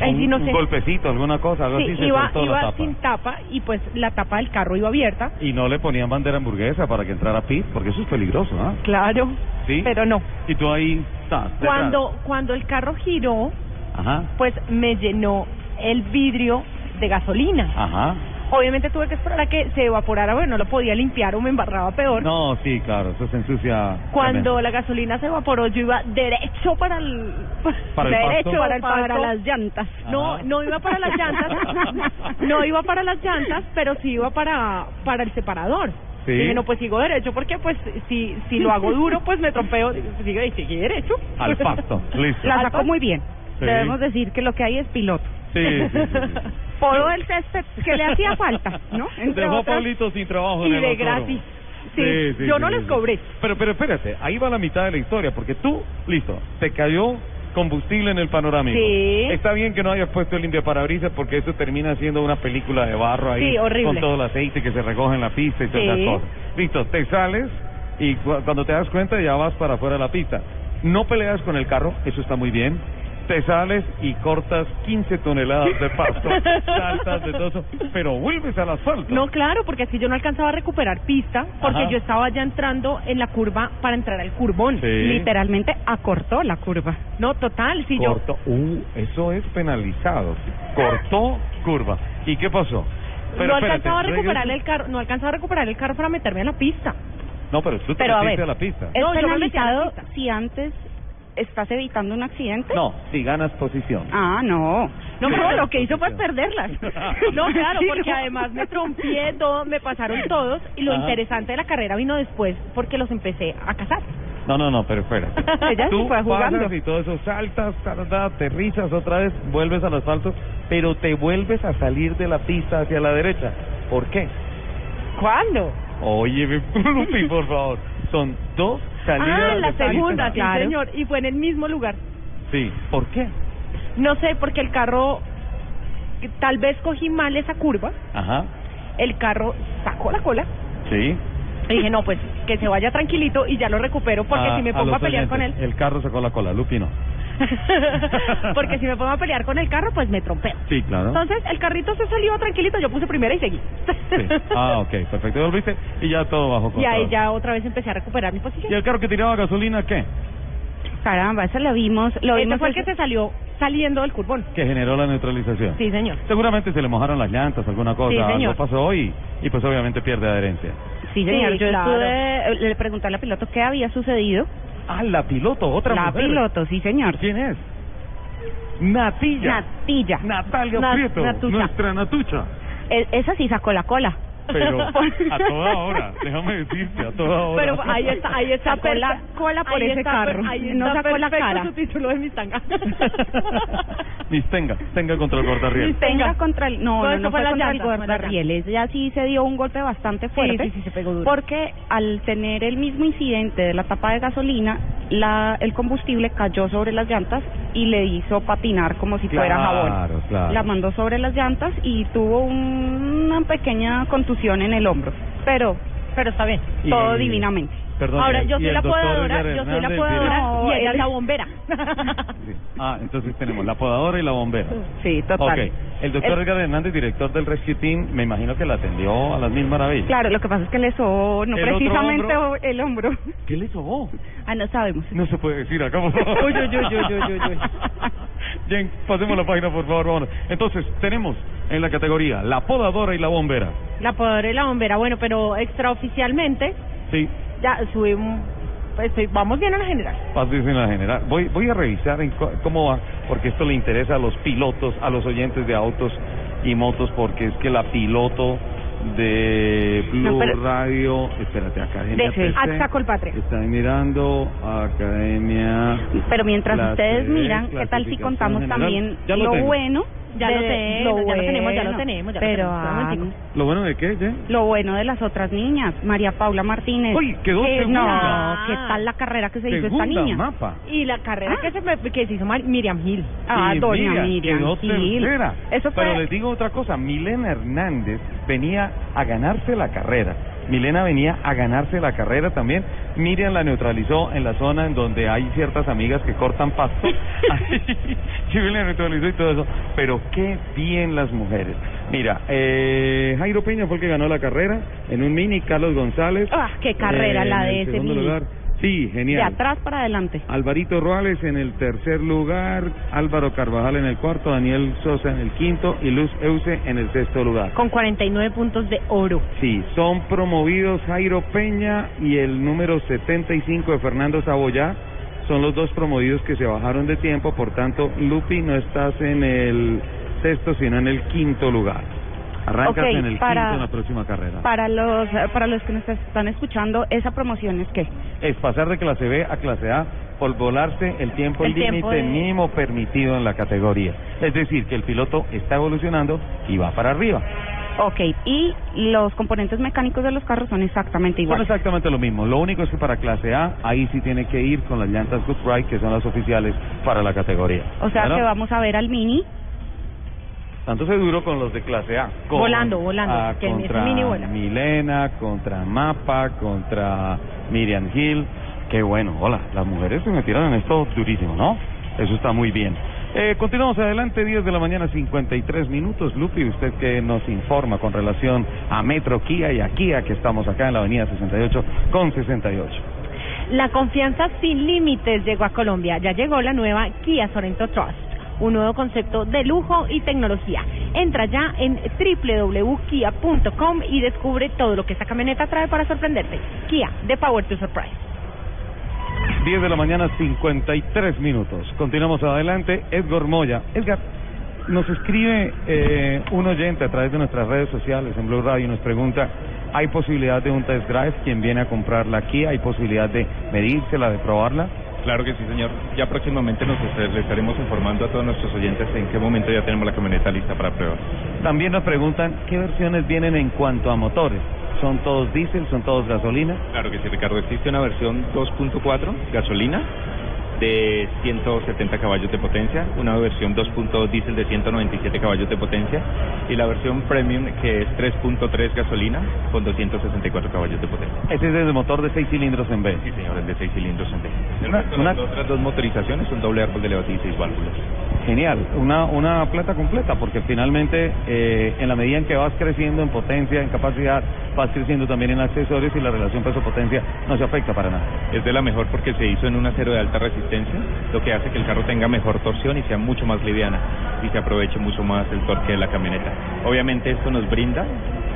Un, sí, no un sé. golpecito, alguna cosa, algo Sí, así, se iba, la iba tapa. sin tapa y pues la tapa del carro iba abierta. Y no le ponían bandera hamburguesa para que entrara pit, porque eso es peligroso, ¿ah? Claro, Sí. pero no. Y tú ahí estás. detrás. Cuando, cuando el carro giró, Ajá, pues me llenó el vidrio de gasolina. ajá. Obviamente tuve que esperar a que se evaporara, bueno, no lo podía limpiar o me embarraba peor. No, sí, claro, eso se ensucia. Cuando la gasolina se evaporó, yo iba derecho para el ¿Para el derecho pasto? para, el Para las llantas. No, no iba para las llantas, no iba para las llantas, pero sí iba para para el separador. Sí. Dije, no, pues sigo derecho, porque pues si si lo hago duro, pues me trompeo. Digo, pues, sigue, sigue derecho. Al pasto, listo. La sacó muy bien. Sí. Debemos decir que lo que hay es piloto. Sí, sí, Todo el césped que le hacía falta, ¿no? Entre Dejó a sin trabajo Y de gratis. Sí, yo no les cobré. Pero, pero espérate, ahí va la mitad de la historia, porque tú, listo, te cayó combustible en el panorámico. Sí. Está bien que no hayas puesto el limpiaparabrisas porque eso termina siendo una película de barro ahí. Sí, horrible. Con todo el aceite que se recoge en la pista y todas Sí. esas cosas. Listo, te sales y cu- cuando te das cuenta ya vas para afuera de la pista. No peleas con el carro, eso está muy bien. Te sales y cortas 15 toneladas de pasto, saltas de todo eso, pero vuelves al asfalto. No, claro, porque así yo no alcanzaba a recuperar pista, porque Ajá. yo estaba ya entrando en la curva para entrar al curbón. Sí. Literalmente acortó la curva. No, total, si yo... Cortó, uh, eso es penalizado. Cortó curva. ¿Y qué pasó? Pero no espérate, alcanzaba a recuperar regresa- el carro, no alcanzaba a recuperar el carro para meterme a la pista. No, pero tú te Pero a metiste ver, a la pista. ¿Es No, yo me metí a la penalizado pista. si antes estás evitando un accidente? No, si ganas posición. Ah, no. No, No, pero lo que hizo fue perderlas. No, claro, porque además me trompié, todo, me pasaron todos, y lo Ajá. interesante de la carrera vino después, porque los empecé a cazar. No, no, no, pero espérate. Ella Tú fue jugando. pasas y todo eso, saltas, tarda, aterrizas otra vez, vuelves al asfalto, pero te vuelves a salir de la pista hacia la derecha. ¿Por qué? ¿Cuándo? Oye, Lupi, por favor. Son dos Ah, en la de segunda, sí, claro. señor, y fue en el mismo lugar. Sí, ¿por qué? No sé, porque el carro, tal vez cogí mal esa curva, Ajá, el carro sacó la cola, sí. y dije, no, pues que se vaya tranquilito y ya lo recupero, porque Ah, si me pongo a, los pelear con él, oyentes, El carro sacó la cola, Lupi no. porque si me pongo a pelear con el carro, pues me trompeo. Sí, claro. Entonces el carrito se salió tranquilito, yo puse primera y seguí. Sí. Ah, ok, perfecto. Volviste y ya todo bajo y control. ahí ya otra vez empecé a recuperar mi ¿Y posición. el carro que tiraba gasolina qué? Caramba, eso lo vimos. Lo Este vimos fue el que se salió saliendo del curbón. Que generó la neutralización. Sí, señor. Seguramente se le mojaron las llantas, alguna cosa, Sí, señor. algo pasó y, y pues obviamente pierde adherencia. Sí, señor. Sí, Yo claro. estuve, le pregunté a la piloto qué había sucedido. Ah, la piloto, otra la mujer. piloto, sí, señor. ¿Quién es? Natilla. Natilla. Natalia Na- Prieto, Natucha. nuestra Natucha. E- esa sí sacó la cola. Pero a toda hora, déjame decirte, a toda hora. Pero ahí está, ahí está Sacó la cola por ahí ese está carro. per- Ahí No sacó la cara. su título de mis tangas. Mis tenga, tenga contra el guardarriel. Mis Tenga Venga. contra el, no, No, no, fue fue contra el llanta, guardarrieles. Ella sí se dio un golpe bastante fuerte. sí, sí, se pegó duro. Porque al tener el mismo incidente de la tapa de gasolina, la, el combustible cayó sobre las llantas y le hizo patinar como si fuera jabón. Claro, claro. La mandó sobre las llantas y tuvo un- una pequeña contusión en el hombro. Pero Pero está bien. Y- todo divinamente. Perdón, Ahora, y- yo y soy la podadora, yo soy la podadora y ella es la bombera. Sí. Ah, entonces tenemos la podadora y la bombera. Sí, total. Ok, el doctor El- Edgar Hernández, director del Rescue Team, me imagino que la atendió a las mil maravillas. Claro, lo que pasa es que le sobó, no ¿El precisamente hombro? el hombro. ¿Qué le sobó? Ah, no sabemos. No se puede decir acá, uy, uy, uy, uy, uy, uy. Bien, pasemos la página, por favor, vámonos. Entonces, tenemos en la categoría la podadora y la bombera. La podadora y la bombera, bueno, pero extraoficialmente Sí, ya subimos, pues vamos bien a la general. paz dice en la general. Voy, voy a revisar en cómo va, porque esto le interesa a los pilotos, a los oyentes de autos y motos, porque es que la piloto de Blue No, pero- Radio, espérate, Academia De AXA Colpatria. Está mirando Academia. Pero mientras ustedes miran, ¿qué tal si contamos general? también Ya lo bueno? Ya lo de- tenemos, ya lo tenemos, ya lo bueno? tenemos, ya lo Pero tenemos. Un ah. ¿Lo bueno de qué, lo bueno de las otras niñas, María Paula Martínez. Uy, quedó que, segunda. No, ¿qué tal la carrera que se hizo esta Segunda niña? mapa. Y la carrera Ah. que se me, que se hizo Mar- Miriam Gil. Ah, Y doña mira, Miriam quedó Gil. tercera. Eso fue... Pero les digo otra cosa, Milena Hernández venía a ganarse la carrera. Milena venía a ganarse la carrera también. Miriam la neutralizó en la zona en donde hay ciertas amigas que cortan pasto. Y Milena neutralizó y todo eso. Pero qué bien las mujeres. Mira, eh, Jairo Peña fue el que ganó la carrera en un mini. Carlos González. Ah, qué carrera eh, la de ese mini. lugar. Sí, De genial. atrás para adelante. Alvarito Roales en el tercer lugar, Álvaro Carvajal en el cuarto, Daniel Sosa en el quinto y Luz Euse en el sexto lugar. Con 49 puntos de oro. Sí, son promovidos Jairo Peña y el número 75 de Fernando Saboyá. Son los dos promovidos que se bajaron de tiempo, por tanto, Lupi, no estás en el sexto, sino en el quinto lugar. Arrancas en el para- quinto en la próxima carrera. Para los para los que nos están escuchando, esa promoción es qué? Es pasar de clase B a clase A por volarse el tiempo El límite de- mínimo permitido en la categoría. Es decir, que el piloto está evolucionando y va para arriba. Ok, y los componentes mecánicos de los carros son exactamente Son iguales. exactamente lo mismo. Lo único es que para clase A, ahí sí tiene que ir con las llantas Good Ride, que son las oficiales para la categoría. O sea que vamos a ver al Mini Tanto seguro con los de clase A. Con, Volando, volando, ah, que contra mini. Milena, contra Mapa, contra Miriam Hill. Qué bueno, hola, las mujeres se metieron en esto durísimo, ¿no? Eso está muy bien. Eh, continuamos adelante, 10 de la mañana, 53 minutos. Lupi, usted que nos informa con relación a Metro Kia y a Kia, que estamos acá en la avenida 68 con 68. La confianza sin límites llegó a Colombia. Ya llegó la nueva Kia Sorento Trust, un nuevo concepto de lujo y tecnología. Entra ya en www.kia.com y descubre todo lo que esta camioneta trae para sorprenderte. Kia, the power to surprise. 10 de la mañana, 53 minutos. Continuamos adelante. Edgar Moya. Edgar, nos escribe eh, un oyente a través de nuestras redes sociales en Blue Radio y nos pregunta, ¿hay posibilidad de un test drive? quien viene a comprar la Kia? ¿Hay posibilidad de medírsela, de probarla? Claro que sí, señor. Ya próximamente nos est- le estaremos informando a todos nuestros oyentes en qué momento ya tenemos la camioneta lista para prueba. También nos preguntan, ¿qué versiones vienen en cuanto a motores? ¿Son todos diésel? ¿Son todos gasolina? Claro que sí, Ricardo. Existe una versión 2.4 gasolina de 170 caballos de potencia, una versión 2.2 diésel de 197 caballos de potencia y la versión premium que es 3.3 gasolina con 264 caballos de potencia. Ese es el motor de 6 cilindros en B. Sí, señor, el de 6 cilindros en B. Una- una- Las otras dos motorizaciones son doble árbol de elevador y 6 válvulas. Genial, una, una plata completa, porque finalmente eh, en la medida en que vas creciendo en potencia, en capacidad, vas creciendo también en accesorios y la relación peso-potencia no se afecta para nada. Es de la mejor porque se hizo en un acero de alta resistencia, lo que hace que el carro tenga mejor torsión y sea mucho más liviana y se aproveche mucho más el torque de la camioneta. Obviamente esto nos brinda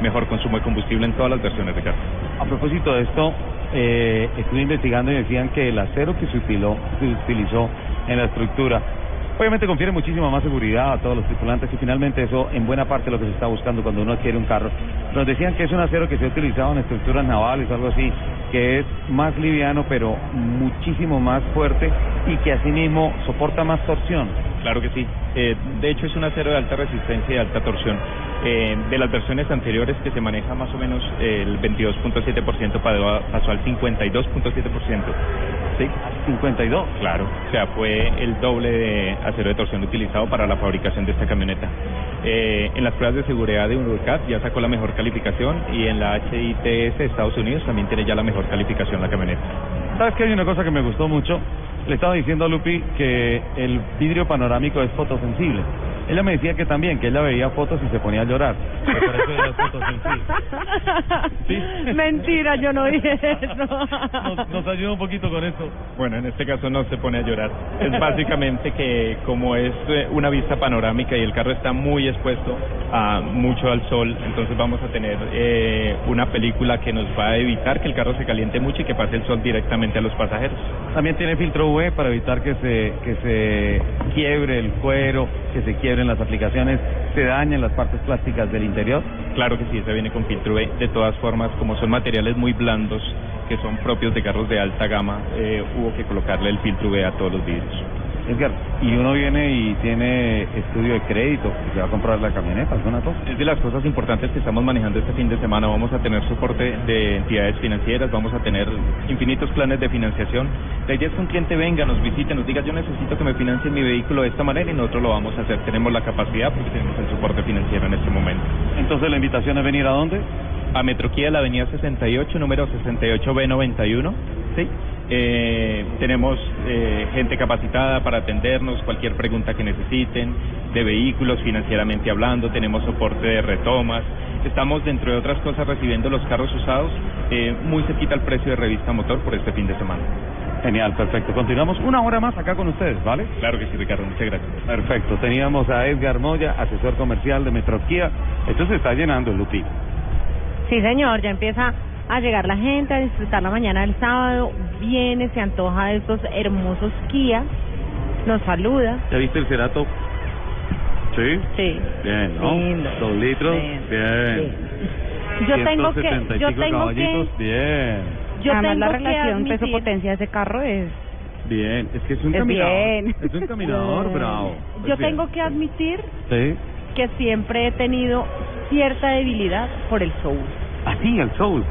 mejor consumo de combustible en todas las versiones de carro. A propósito de esto, eh, estuve investigando y decían que el acero que se utilizó, se utilizó en la estructura obviamente confiere muchísima más seguridad a todos los tripulantes y finalmente eso en buena parte es lo que se está buscando cuando uno adquiere un carro. Nos decían que es un acero que se ha utilizado en estructuras navales o algo así, que es más liviano pero muchísimo más fuerte y que asimismo soporta más torsión. Claro que sí. Eh, de hecho, es un acero de alta resistencia y de alta torsión. Eh, de las versiones anteriores que se maneja más o menos eh, el 22.7% pa- pasó al 52.7%. ¿Sí? 52. Claro. O sea, fue el doble de acero de torsión utilizado para la fabricación de esta camioneta. Eh, en las pruebas de seguridad de Eurocat ya sacó la mejor calificación y en la HITS de Estados Unidos también tiene ya la mejor calificación la camioneta. ¿Sabes que hay una cosa que me gustó mucho? Le estaba diciendo a Lupi que el vidrio panorámico es fotosensible. Ella me decía que también, que ella veía fotos y se ponía a llorar. Fotosensible. Mentira, yo no dije eso. Nos, nos ayuda un poquito con eso. Bueno, en este caso no se pone a llorar. Es básicamente que como es eh, una vista panorámica y el carro está muy expuesto a mucho al sol, entonces vamos a tener eh, una película que nos va a evitar que el carro se caliente mucho y que pase el sol directamente a los pasajeros. También tiene filtro Para evitar que se, que se quiebre el cuero, que se quiebren las aplicaciones, se dañen las partes plásticas del interior. Claro que sí, ese viene con filtro B. De todas formas, como son materiales muy blandos, que son propios de carros de alta gama, eh, hubo que colocarle el filtro B a todos los vidrios. Edgar, y uno viene y tiene estudio de crédito, y se va a comprar la camioneta, ¿alguna cosa? Es de las cosas importantes que estamos manejando este fin de semana. Vamos a tener soporte de entidades financieras, vamos a tener infinitos planes de financiación. La idea es que un cliente venga, nos visite, nos diga yo necesito que me financien mi vehículo de esta manera y nosotros lo vamos a hacer. Tenemos la capacidad porque tenemos el soporte financiero en este momento. Entonces la invitación es venir a dónde? A Metroquía, la avenida 68, número 68B91. ¿sí? Eh, tenemos eh, gente capacitada para atendernos, cualquier pregunta que necesiten, de vehículos financieramente hablando, tenemos soporte de retomas, Estamos, dentro de otras cosas, recibiendo los carros usados eh, muy cerquita al precio de revista motor por este fin de semana. Genial, perfecto. Continuamos una hora más acá con ustedes, ¿vale? Claro que sí, Ricardo. Muchas gracias. Perfecto. Teníamos a Edgar Moya, asesor comercial de Metroquía. Esto se está llenando, Lupi. Sí, señor, ya empieza a llegar la gente a disfrutar la mañana del sábado. Viene, se antoja de estos hermosos Kia. Nos saluda. ¿Ya viste el Cerato? Sí. Sí. Bien, ¿no? Lindo. Dos litros. Bien. Bien. Yo tengo que, 175 yo tengo que, caballitos. Bien. yo Además, tengo la relación peso-potencia de ese carro es... Bien. Es que es un Es caminador. bien. Es un caminador, bravo. Yo bien. tengo que admitir Sí. que siempre he tenido cierta debilidad por el soul. Así, el Soul.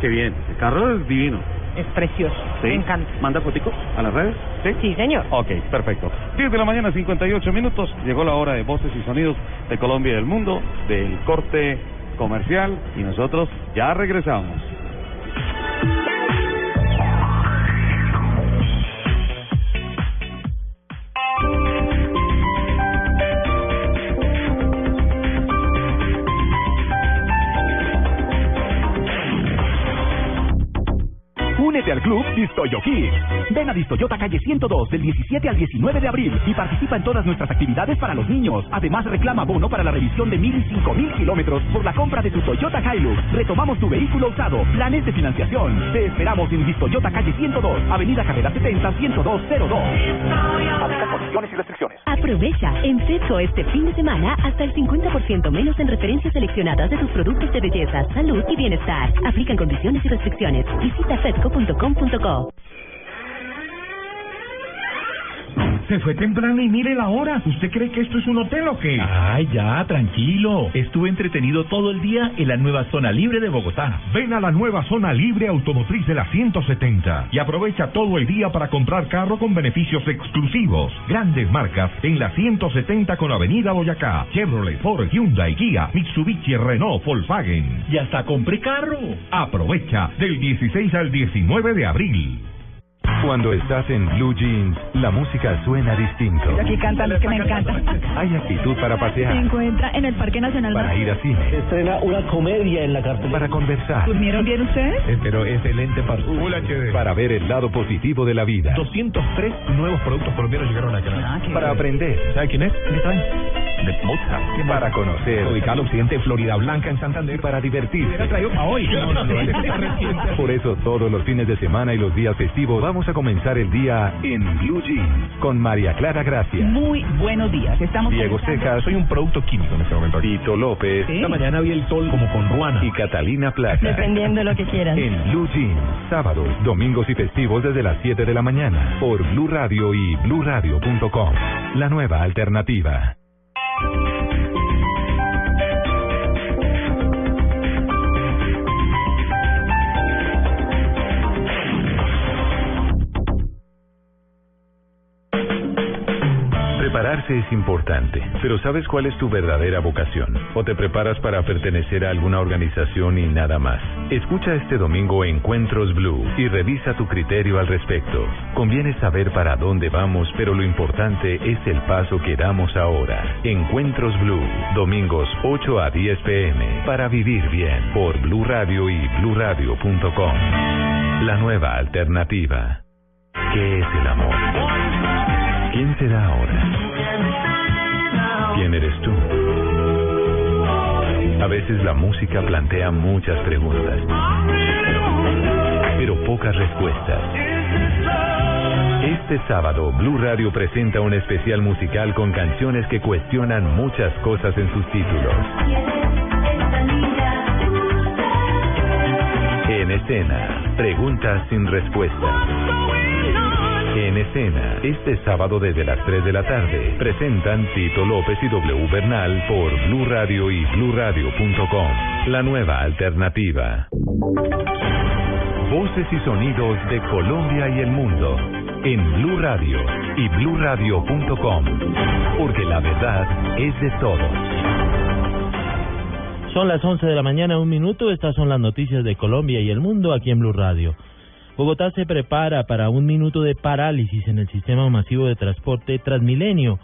Qué bien. El carro es divino. Es precioso. ¿Sí? Me encanta. ¿Manda fotico a las redes? Sí. Sí, señor. Ok, perfecto. 10 de la mañana, 58 minutos. Llegó la hora de voces y sonidos de Colombia y del mundo, del corte comercial, y nosotros ya regresamos. Únete al club Distoyo Kids. Ven a Distoyota calle 102 del 17 al 19 de abril y participa en todas nuestras actividades para los niños. Además, reclama bono para la revisión de mil y cinco mil kilómetros por la compra de tu Toyota Hilux. Retomamos tu vehículo usado. Planes de financiación. Te esperamos en Distoyota calle 102, Avenida Carrera 70, 10202. Aplica condiciones y restricciones. Aprovecha en Fedco este fin de semana hasta el 50% menos en referencias seleccionadas de tus productos de belleza, salud y bienestar. Aplican condiciones y restricciones. Visita fedco.com.co. Se fue temprano y mire la hora. ¿Usted cree que esto es un hotel o qué? Ay, ya, tranquilo. Estuve entretenido todo el día en la nueva zona libre de Bogotá. Ven a la nueva zona libre automotriz de la 170 y aprovecha todo el día para comprar carro con beneficios exclusivos. Grandes marcas en la 170 con Avenida Boyacá. Chevrolet, Ford, Hyundai, Kia, Mitsubishi, Renault, Volkswagen. Y hasta compré carro. Aprovecha del 16 al 19 de abril. Cuando estás en Blue Jeans, la música suena distinto. Aquí cantan los que me encantan. Hay actitud para Se pasear, encuentra en el Parque Nacional. para ir a cine, Estrena una comedia en la cartelera. para conversar, ¿Durmieron bien ustedes? pero excelente para, para ver el lado positivo de la vida, 203 nuevos productos colombianos llegaron a Canadá. para aprender, ¿Sabe quién es? ¿Qué traen? De Mozart. para conocer, Ubicado al occidente de Florida Blanca en Santander. para divertirse. Hoy. No, no, no, está reciente. Por eso todos los fines de semana y los días festivos vamos a comenzar el día en Blue Jeans con María Clara Gracia, Muy buenos días. Estamos Diego Cejas, Soy un producto químico en este momento. Tito López Sí. Esta mañana vi el sol como con Ruana. y Catalina Plata. Dependiendo de lo que quieran. En Blue Jeans, sábados, domingos y festivos desde las 7 de la mañana por Blue Radio y bluradio.com. La nueva alternativa. Thank you. Es importante, pero ¿sabes cuál es tu verdadera vocación? ¿O te preparas para pertenecer a alguna organización y nada más? Escucha este domingo Encuentros Blue y revisa tu criterio al respecto. Conviene saber para dónde vamos, pero lo importante es el paso que damos ahora. Encuentros Blue, domingos 8 a 10 pm, para vivir bien, por Blue Radio y bluradio.com. La nueva alternativa. ¿Qué es el amor? ¿Quién será ahora? ¿Quién eres tú? A veces la música plantea muchas preguntas, pero pocas respuestas. Este sábado, Blue Radio presenta un especial musical con canciones que cuestionan muchas cosas en sus títulos. En escena, preguntas sin respuestas. En escena, este sábado desde las 3 de la tarde, presentan Tito López y W Bernal por Blue Radio y bluradio.com. La nueva alternativa. Voces y sonidos de Colombia y el mundo en Blue Radio y bluradio.com. Porque la verdad es de todos. Son las 11 de la mañana, un minuto. Estas son las noticias de Colombia y el mundo aquí en Blue Radio. Bogotá se prepara para un minuto de parálisis en el sistema masivo de transporte Transmilenio,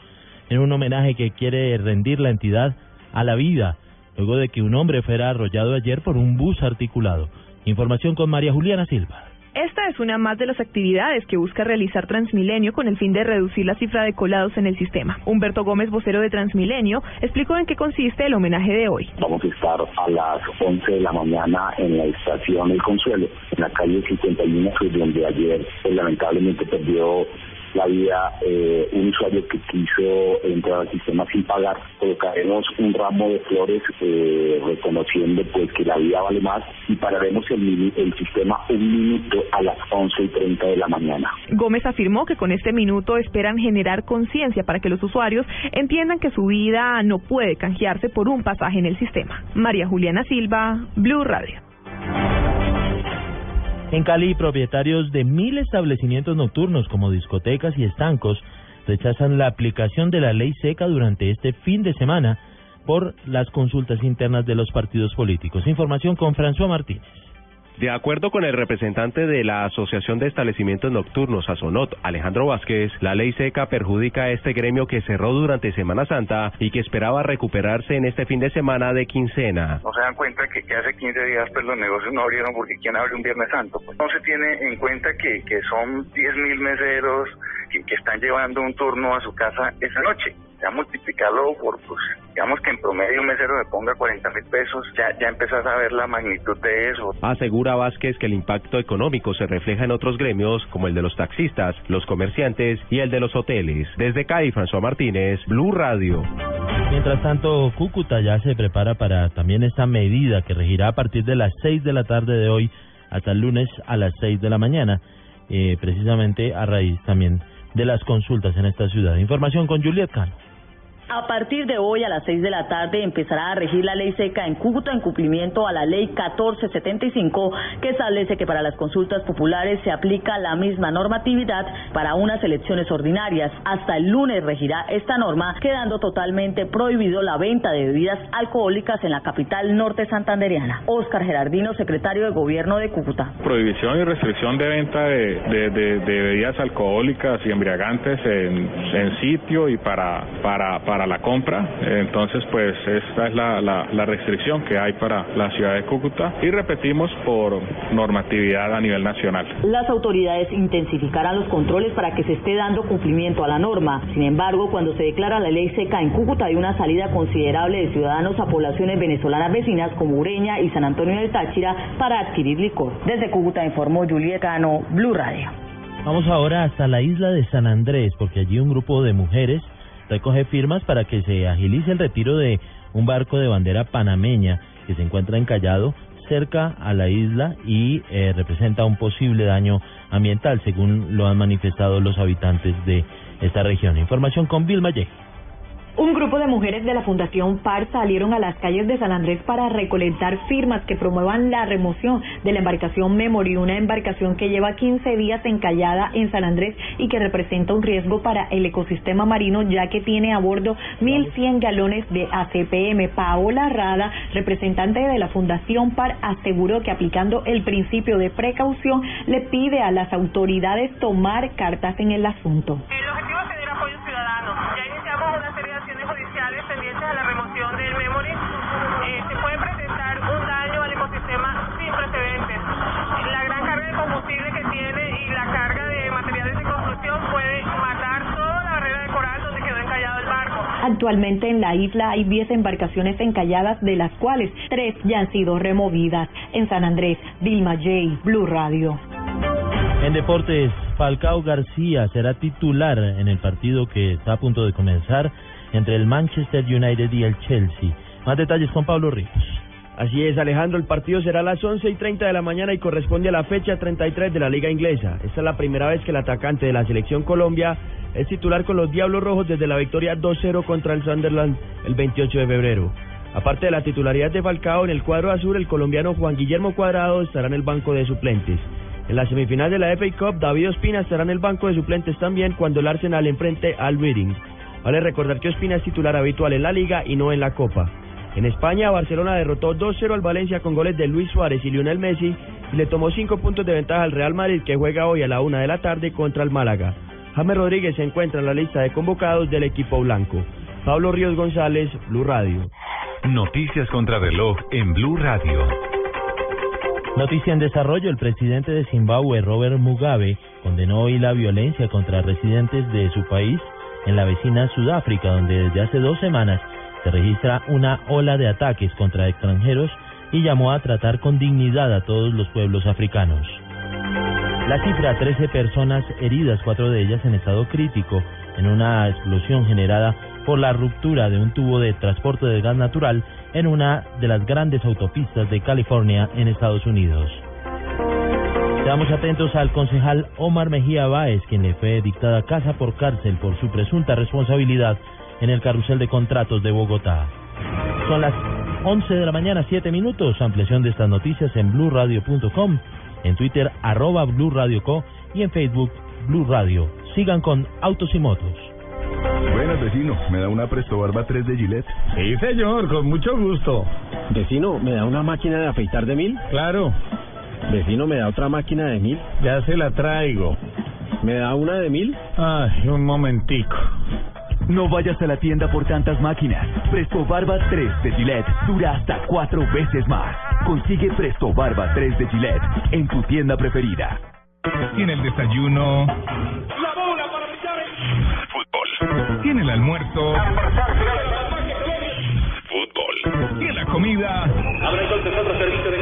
en un homenaje que quiere rendir la entidad a la vida luego de que un hombre fuera arrollado ayer por un bus articulado. Información con María Juliana Silva. Esta es una más de las actividades que busca realizar Transmilenio con el fin de reducir la cifra de colados en el sistema. Humberto Gómez, vocero de Transmilenio, explicó en qué consiste el homenaje de hoy. Vamos a estar a las 11 de la mañana en la estación El Consuelo, en la calle 51, donde ayer pues, lamentablemente perdió la vida eh, un usuario que quiso entrar al sistema sin pagar. Colocaremos un ramo de flores eh, reconociendo pues que la vida vale más y pararemos el, el sistema un minuto a las 11 y 30 de la mañana. Gómez afirmó que con este minuto esperan generar conciencia para que los usuarios entiendan que su vida no puede canjearse por un pasaje en el sistema. María Juliana Silva, Blue Radio. En Cali, propietarios de mil establecimientos nocturnos como discotecas y estancos rechazan la aplicación de la ley seca durante este fin de semana por las consultas internas de los partidos políticos. Información con François Martínez. De acuerdo con el representante de la Asociación de Establecimientos Nocturnos, Azonot, Alejandro Vázquez, la ley seca perjudica a este gremio que cerró durante Semana Santa y que esperaba recuperarse en este fin de semana de quincena. No se dan cuenta que, hace 15 días pues los negocios no abrieron porque ¿quién abre un Viernes Santo? Pues no se tiene en cuenta que, que son 10 mil meseros que, que están llevando un turno a su casa esa noche ya multiplicarlo por, pues, digamos que en promedio un mesero me ponga 40 mil pesos, ya, ya empezás a ver la magnitud de eso. Asegura Vázquez que el impacto económico se refleja en otros gremios como el de los taxistas, los comerciantes y el de los hoteles. Desde Cali, François Martínez, Blue Radio. Mientras tanto, Cúcuta ya se prepara para también esta medida que regirá a partir de las 6 de la tarde de hoy hasta el lunes a las 6 de la mañana, eh, precisamente a raíz también de las consultas en esta ciudad. Información con Juliet Cano. A partir de hoy a las 6 de la tarde empezará a regir la ley seca en Cúcuta en cumplimiento a la ley 1475 que establece que para las consultas populares se aplica la misma normatividad para unas elecciones ordinarias. Hasta el lunes regirá esta norma quedando totalmente prohibido la venta de bebidas alcohólicas en la capital norte santandereana. Óscar Gerardino, secretario de Gobierno de Cúcuta. Prohibición y restricción de venta de, bebidas alcohólicas y embriagantes en, sitio y para, para la compra. Entonces, pues esta es la, la, la, restricción que hay para la ciudad de Cúcuta y repetimos por normatividad a nivel nacional. Las autoridades intensificarán los controles para que se esté dando cumplimiento a la norma. Sin embargo, cuando se declara la ley seca en Cúcuta hay una salida considerable de ciudadanos a poblaciones venezolanas vecinas como Ureña y San Antonio del Táchira para adquirir licor. Desde Cúcuta informó Julieta Cano, Blue Radio. Vamos ahora hasta la isla de San Andrés, porque allí un grupo de mujeres recoge firmas para que se agilice el retiro de un barco de bandera panameña que se encuentra encallado cerca a la isla y eh, representa un posible daño ambiental, según lo han manifestado los habitantes de esta región. Información con Vilma Ye. Un grupo de mujeres de la Fundación PAR salieron a las calles de San Andrés para recolectar firmas que promuevan la remoción de la embarcación Memory, una embarcación que lleva 15 días encallada en San Andrés y que representa un riesgo para el ecosistema marino ya que tiene a bordo 1.100 galones de ACPM. Paola Rada, representante de la Fundación PAR, aseguró que aplicando el principio de precaución le pide a las autoridades tomar cartas en el asunto. El objetivo es tener apoyo ciudadano. Actualmente en la isla hay 10 embarcaciones encalladas, de las cuales 3 ya han sido removidas. En San Andrés, Vilma J, Blue Radio. En deportes, Falcao García será titular en el partido que está a punto de comenzar entre el Manchester United y el Chelsea. Más detalles con Pablo Ríos. Así es, Alejandro, el partido será a las 11 y 30 de la mañana y corresponde a la fecha 33 de la Liga Inglesa. Esta es la primera vez que el atacante de la selección Colombia es titular con los Diablos Rojos desde la victoria 2-0 contra el Sunderland el 28 de febrero. Aparte de la titularidad de Falcao en el cuadro azul, el colombiano Juan Guillermo Cuadrado estará en el banco de suplentes. En la semifinal de la FA Cup, David Ospina estará en el banco de suplentes también cuando el Arsenal enfrente al Reading. Vale recordar que Ospina es titular habitual en la Liga y no en la Copa. En España, Barcelona derrotó 2-0 al Valencia con goles de Luis Suárez y Lionel Messi y le tomó 5 puntos de ventaja al Real Madrid que juega hoy a la 1 de la tarde contra el Málaga. James Rodríguez se encuentra en la lista de convocados del equipo blanco. Pablo Ríos González, Blue Radio. Noticias contra reloj en Blue Radio. Noticia en desarrollo, el presidente de Zimbabue, Robert Mugabe, condenó hoy la violencia contra residentes de su país en la vecina Sudáfrica, donde desde hace dos semanas se registra una ola de ataques contra extranjeros y llamó a tratar con dignidad a todos los pueblos africanos. La cifra, 13 personas heridas, cuatro de ellas en estado crítico, en una explosión generada por la ruptura de un tubo de transporte de gas natural en una de las grandes autopistas de California en Estados Unidos. Seamos atentos al concejal Omar Mejía Báez, quien le fue dictada casa por cárcel por su presunta responsabilidad en el carrusel de contratos de Bogotá. Son las 11 de la mañana, 7 minutos. Ampliación de estas noticias en blurradio.com, en Twitter arroba blurradioco y en Facebook Blue Radio. Sigan con Autos y Motos. Buenas, vecino. ¿Me da una Presto Barba 3 de Gillette? Sí, señor, con mucho gusto. Vecino, ¿me da una máquina de afeitar de mil? Claro. Vecino, ¿me da otra máquina de mil? Ya se la traigo. ¿Me da una de mil? Ay, un momentico. No vayas a la tienda por tantas máquinas. Presto Barba 3 de Gillette dura hasta cuatro veces más. Consigue Presto Barba 3 de Gillette en tu tienda preferida. Tiene el desayuno. La bola para Millares. Fútbol. Tiene el almuerzo. Fútbol. Tiene la comida. Habrá entonces otro servicio de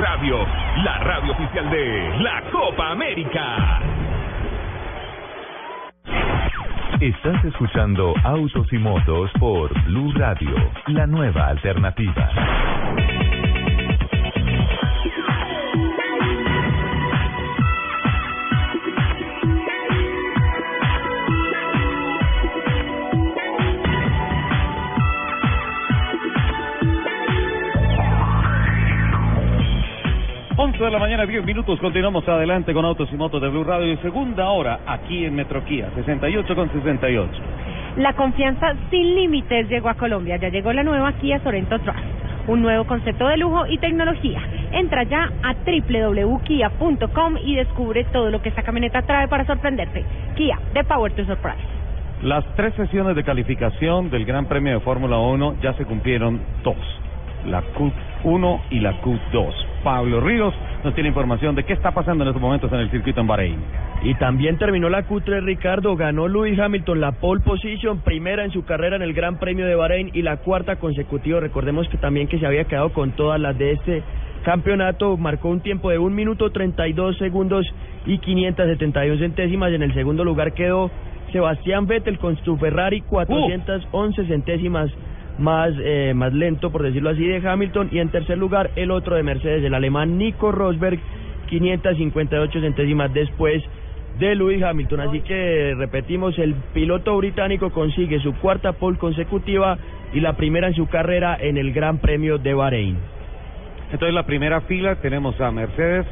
Radio. La radio oficial de la Copa América. Estás escuchando Autos y Motos por Blue Radio, la nueva alternativa. 11 de la mañana, 10 minutos. Continuamos adelante con Autos y Motos de Blue Radio. Y segunda hora aquí en Metroquía, 68 con 68. La confianza sin límites llegó a Colombia. Ya llegó la nueva Kia Sorento Trust. Un nuevo concepto de lujo y tecnología. Entra ya a www.kia.com y descubre todo lo que esta camioneta trae para sorprenderte. Kia, the power to surprise. Las tres sesiones de calificación del Gran Premio de Fórmula 1 ya se cumplieron dos. La Q1 y la Q2. Pablo Ríos nos tiene información de qué está pasando en estos momentos en el circuito en Bahrein. Y también terminó la Q3 Ricardo, ganó Lewis Hamilton la pole position, primera en su carrera en el Gran Premio de Bahrein y la cuarta consecutiva. Recordemos que también que se había quedado con todas las de este campeonato, marcó un tiempo de 1 minuto 32 segundos y 571 centésimas. En el segundo lugar quedó Sebastián Vettel con su Ferrari 411 centésimas más, eh, más lento, por decirlo así, de Hamilton. Y en tercer lugar, el otro de Mercedes, el alemán Nico Rosberg, 558 centésimas después de Lewis Hamilton. Así que repetimos, el piloto británico consigue su cuarta pole consecutiva y la primera en su carrera en el Gran Premio de Bahrein. Entonces, la primera fila tenemos a Mercedes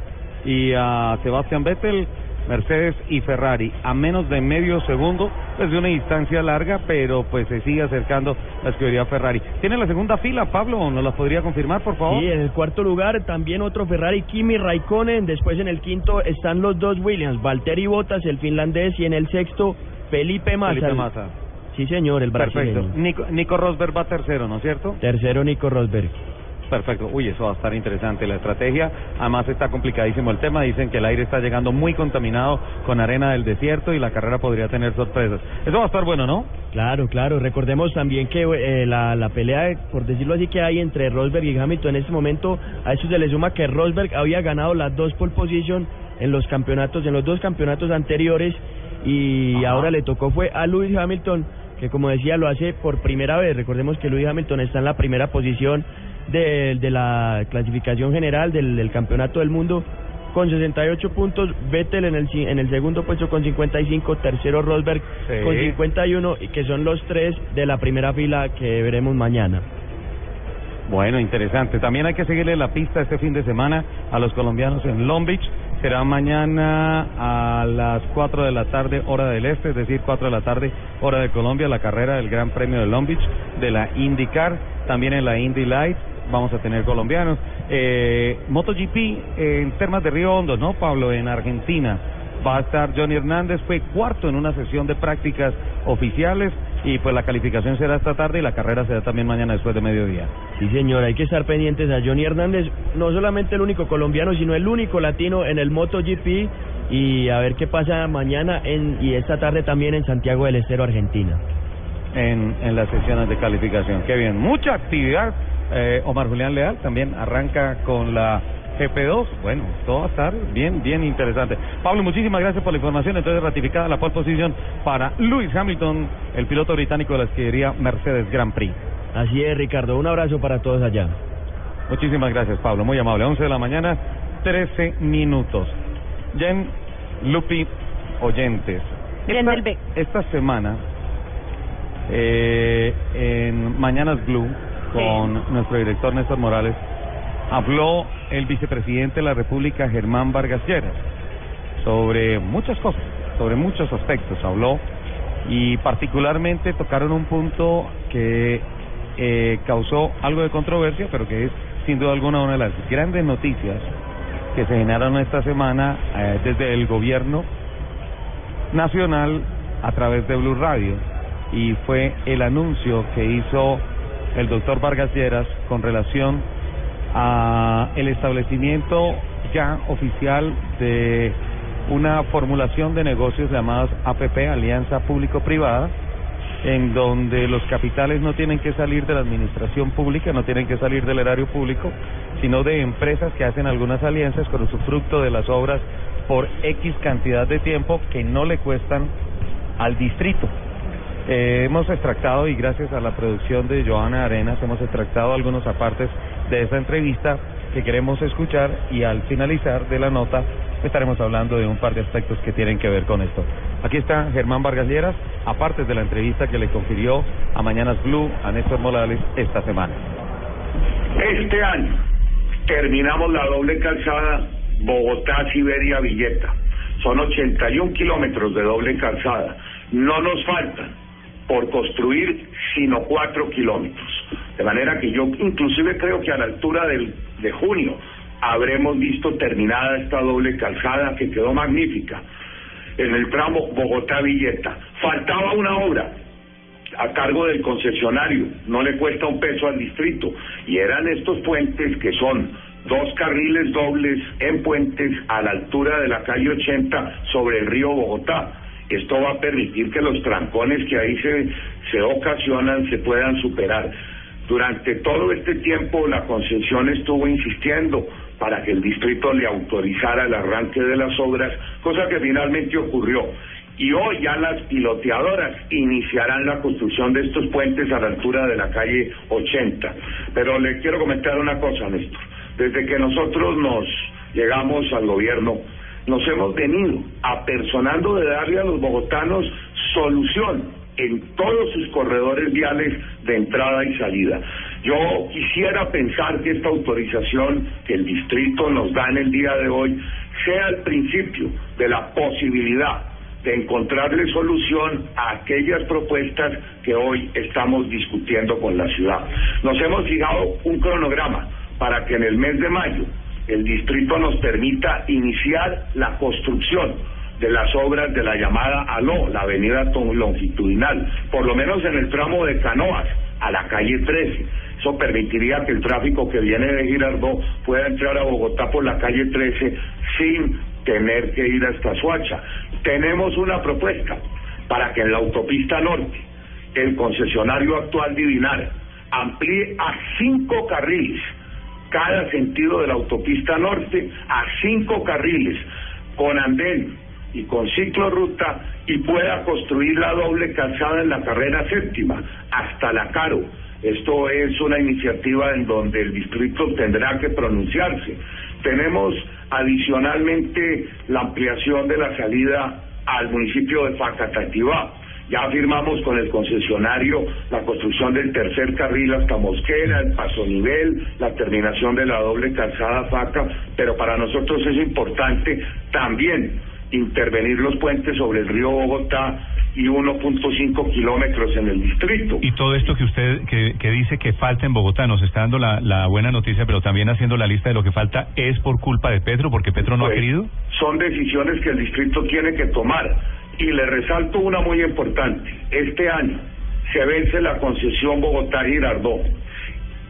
y a Sebastián Vettel. Mercedes y Ferrari a menos de medio segundo, pues de una distancia larga, pero pues se sigue acercando la escudería Ferrari. ¿Tiene la segunda fila, Pablo? ¿Nos la podría confirmar, por favor? Sí, en el cuarto lugar también otro Ferrari, Kimi Raikkonen. Después en el quinto están los dos Williams, Valtteri Bottas, el finlandés, y en el sexto Felipe Massa. Felipe Massa. Sí, señor, el brasileño. Perfecto. Nico, Nico Rosberg va tercero, ¿no es cierto? Tercero Nico Rosberg. Perfecto. Uy, eso va a estar interesante la estrategia. Además está complicadísimo el tema. Dicen que el aire está llegando muy contaminado con arena del desierto y la carrera podría tener sorpresas. Eso va a estar bueno, ¿no? Claro, claro. Recordemos también que eh, la, la pelea, por decirlo así, que hay entre Rosberg y Hamilton en este momento, a eso se le suma que Rosberg había ganado las dos pole position en los campeonatos, en los dos campeonatos anteriores y ahora le tocó fue a Lewis Hamilton que como decía lo hace por primera vez. Recordemos que Lewis Hamilton está en la primera posición de, de la clasificación general del, del campeonato del mundo con 68 puntos, Vettel en el, en el segundo puesto con 55, tercero Rosberg Sí. con 51, y que son los tres de la primera fila que veremos mañana. Bueno, interesante. También hay que seguirle la pista este fin de semana a los colombianos en Long Beach. Será mañana a las 4 de la tarde, hora del este, es decir, 4 de la tarde, hora de Colombia, la carrera del Gran Premio de Long Beach, de la IndyCar, también en la Indy Light. Vamos a tener colombianos. Eh, MotoGP eh, en temas de Río Hondo, ¿no, Pablo? En Argentina. Va a estar Johnny Hernández, fue cuarto en una sesión de prácticas oficiales y pues la calificación será esta tarde y la carrera será también mañana después de mediodía. Sí, señor, hay que estar pendientes a Johnny Hernández, no solamente el único colombiano, sino el único latino en el MotoGP y a ver qué pasa mañana en, y esta tarde también en Santiago del Estero, Argentina. en, en las sesiones de calificación. Qué bien, mucha actividad. Eh, Omar Julián Leal también arranca con la GP2. Bueno, todo va a estar bien, bien interesante. Pablo, muchísimas gracias por la información. Entonces, ratificada la pole position para Lewis Hamilton, el piloto británico de la escudería Mercedes Grand Prix. Así es, Ricardo, un abrazo para todos allá. Muchísimas gracias, Pablo. Muy amable. 11 de la mañana, 13 minutos. Jen, Lupi, oyentes. Esta, esta semana, eh, en Mañanas Blue, con nuestro director Néstor Morales, habló el vicepresidente de la República, Germán Vargas Lleras, sobre muchas cosas, sobre muchos aspectos. Habló y particularmente tocaron un punto que eh, causó algo de controversia, pero que es sin duda alguna una de las grandes noticias que se generaron esta semana eh, desde el gobierno nacional a través de Blue Radio y fue el anuncio que hizo el doctor Vargas Lleras con relación a el establecimiento ya oficial de una formulación de negocios llamados APP, Alianza Público-Privada, en donde los capitales no tienen que salir de la administración pública, no tienen que salir del erario público, sino de empresas que hacen algunas alianzas con usufructo de las obras por X cantidad de tiempo que no le cuestan al distrito. Eh, hemos extractado, y gracias a la producción de Joana Arenas, hemos extractado algunos apartes de esta entrevista que queremos escuchar y al finalizar de la nota estaremos hablando de un par de aspectos que tienen que ver con esto. Aquí está Germán Vargas Lleras, aparte de la entrevista que le confirió a Mañanas Blue a Néstor Morales esta semana. Este año terminamos la doble calzada Bogotá-Siberia-Villeta. Son 81 kilómetros de doble calzada. No nos faltan por construir sino 4 kilómetros. De manera que yo inclusive creo que a la altura del, de junio habremos visto terminada esta doble calzada que quedó magnífica en el tramo Bogotá-Villeta. Faltaba una obra a cargo del concesionario, no le cuesta un peso al distrito, y eran estos puentes que son dos carriles dobles en puentes a la altura de la calle 80 sobre el río Bogotá. Esto va a permitir que los trancones que ahí se, se ocasionan se puedan superar. Durante todo este tiempo la concesión estuvo insistiendo para que el distrito le autorizara el arranque de las obras, cosa que finalmente ocurrió. Y hoy ya las piloteadoras iniciarán la construcción de estos puentes a la altura de la calle 80. Pero le quiero comentar una cosa, Néstor. Desde que nosotros nos llegamos al gobierno, nos hemos venido apersonando de darle a los bogotanos solución en todos sus corredores viales de entrada y salida. Yo quisiera pensar que esta autorización que el distrito nos da en el día de hoy sea el principio de la posibilidad de encontrarle solución a aquellas propuestas que hoy estamos discutiendo con la ciudad. Nos hemos fijado un cronograma para que en el mes de mayo el distrito nos permita iniciar la construcción de las obras de la llamada ALO, la avenida longitudinal, por lo menos en el tramo de Canoas a la calle 13. Eso permitiría que el tráfico que viene de Girardot pueda entrar a Bogotá por la calle 13 sin tener que ir hasta Suacha. Tenemos una propuesta para que en la autopista norte el concesionario actual Divinar amplíe a cinco carriles cada sentido de la autopista norte a cinco carriles con andén y con ciclorruta y pueda construir la doble calzada en la carrera séptima hasta la Caro Esto es una iniciativa en donde el distrito tendrá que pronunciarse. Tenemos adicionalmente la ampliación de la salida al municipio de Facatativá. Ya firmamos con el concesionario la construcción del tercer carril hasta Mosquera, el paso nivel, la terminación de la doble calzada Faca, pero para nosotros es importante también intervenir los puentes sobre el río Bogotá y 1.5 kilómetros en el distrito. Y todo esto que usted que, que dice que falta en Bogotá, nos está dando la, la buena noticia, pero también haciendo la lista de lo que falta, ¿es por culpa de Petro, porque Petro no ha Pues, querido? Son decisiones que el distrito tiene que tomar. Y le resalto una muy importante. Este año se vence la concesión Bogotá-Girardot.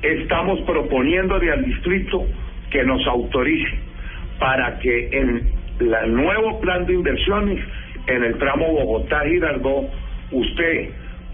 Estamos proponiéndole al distrito que nos autorice para que en el nuevo plan de inversiones, en el tramo Bogotá-Girardot, usted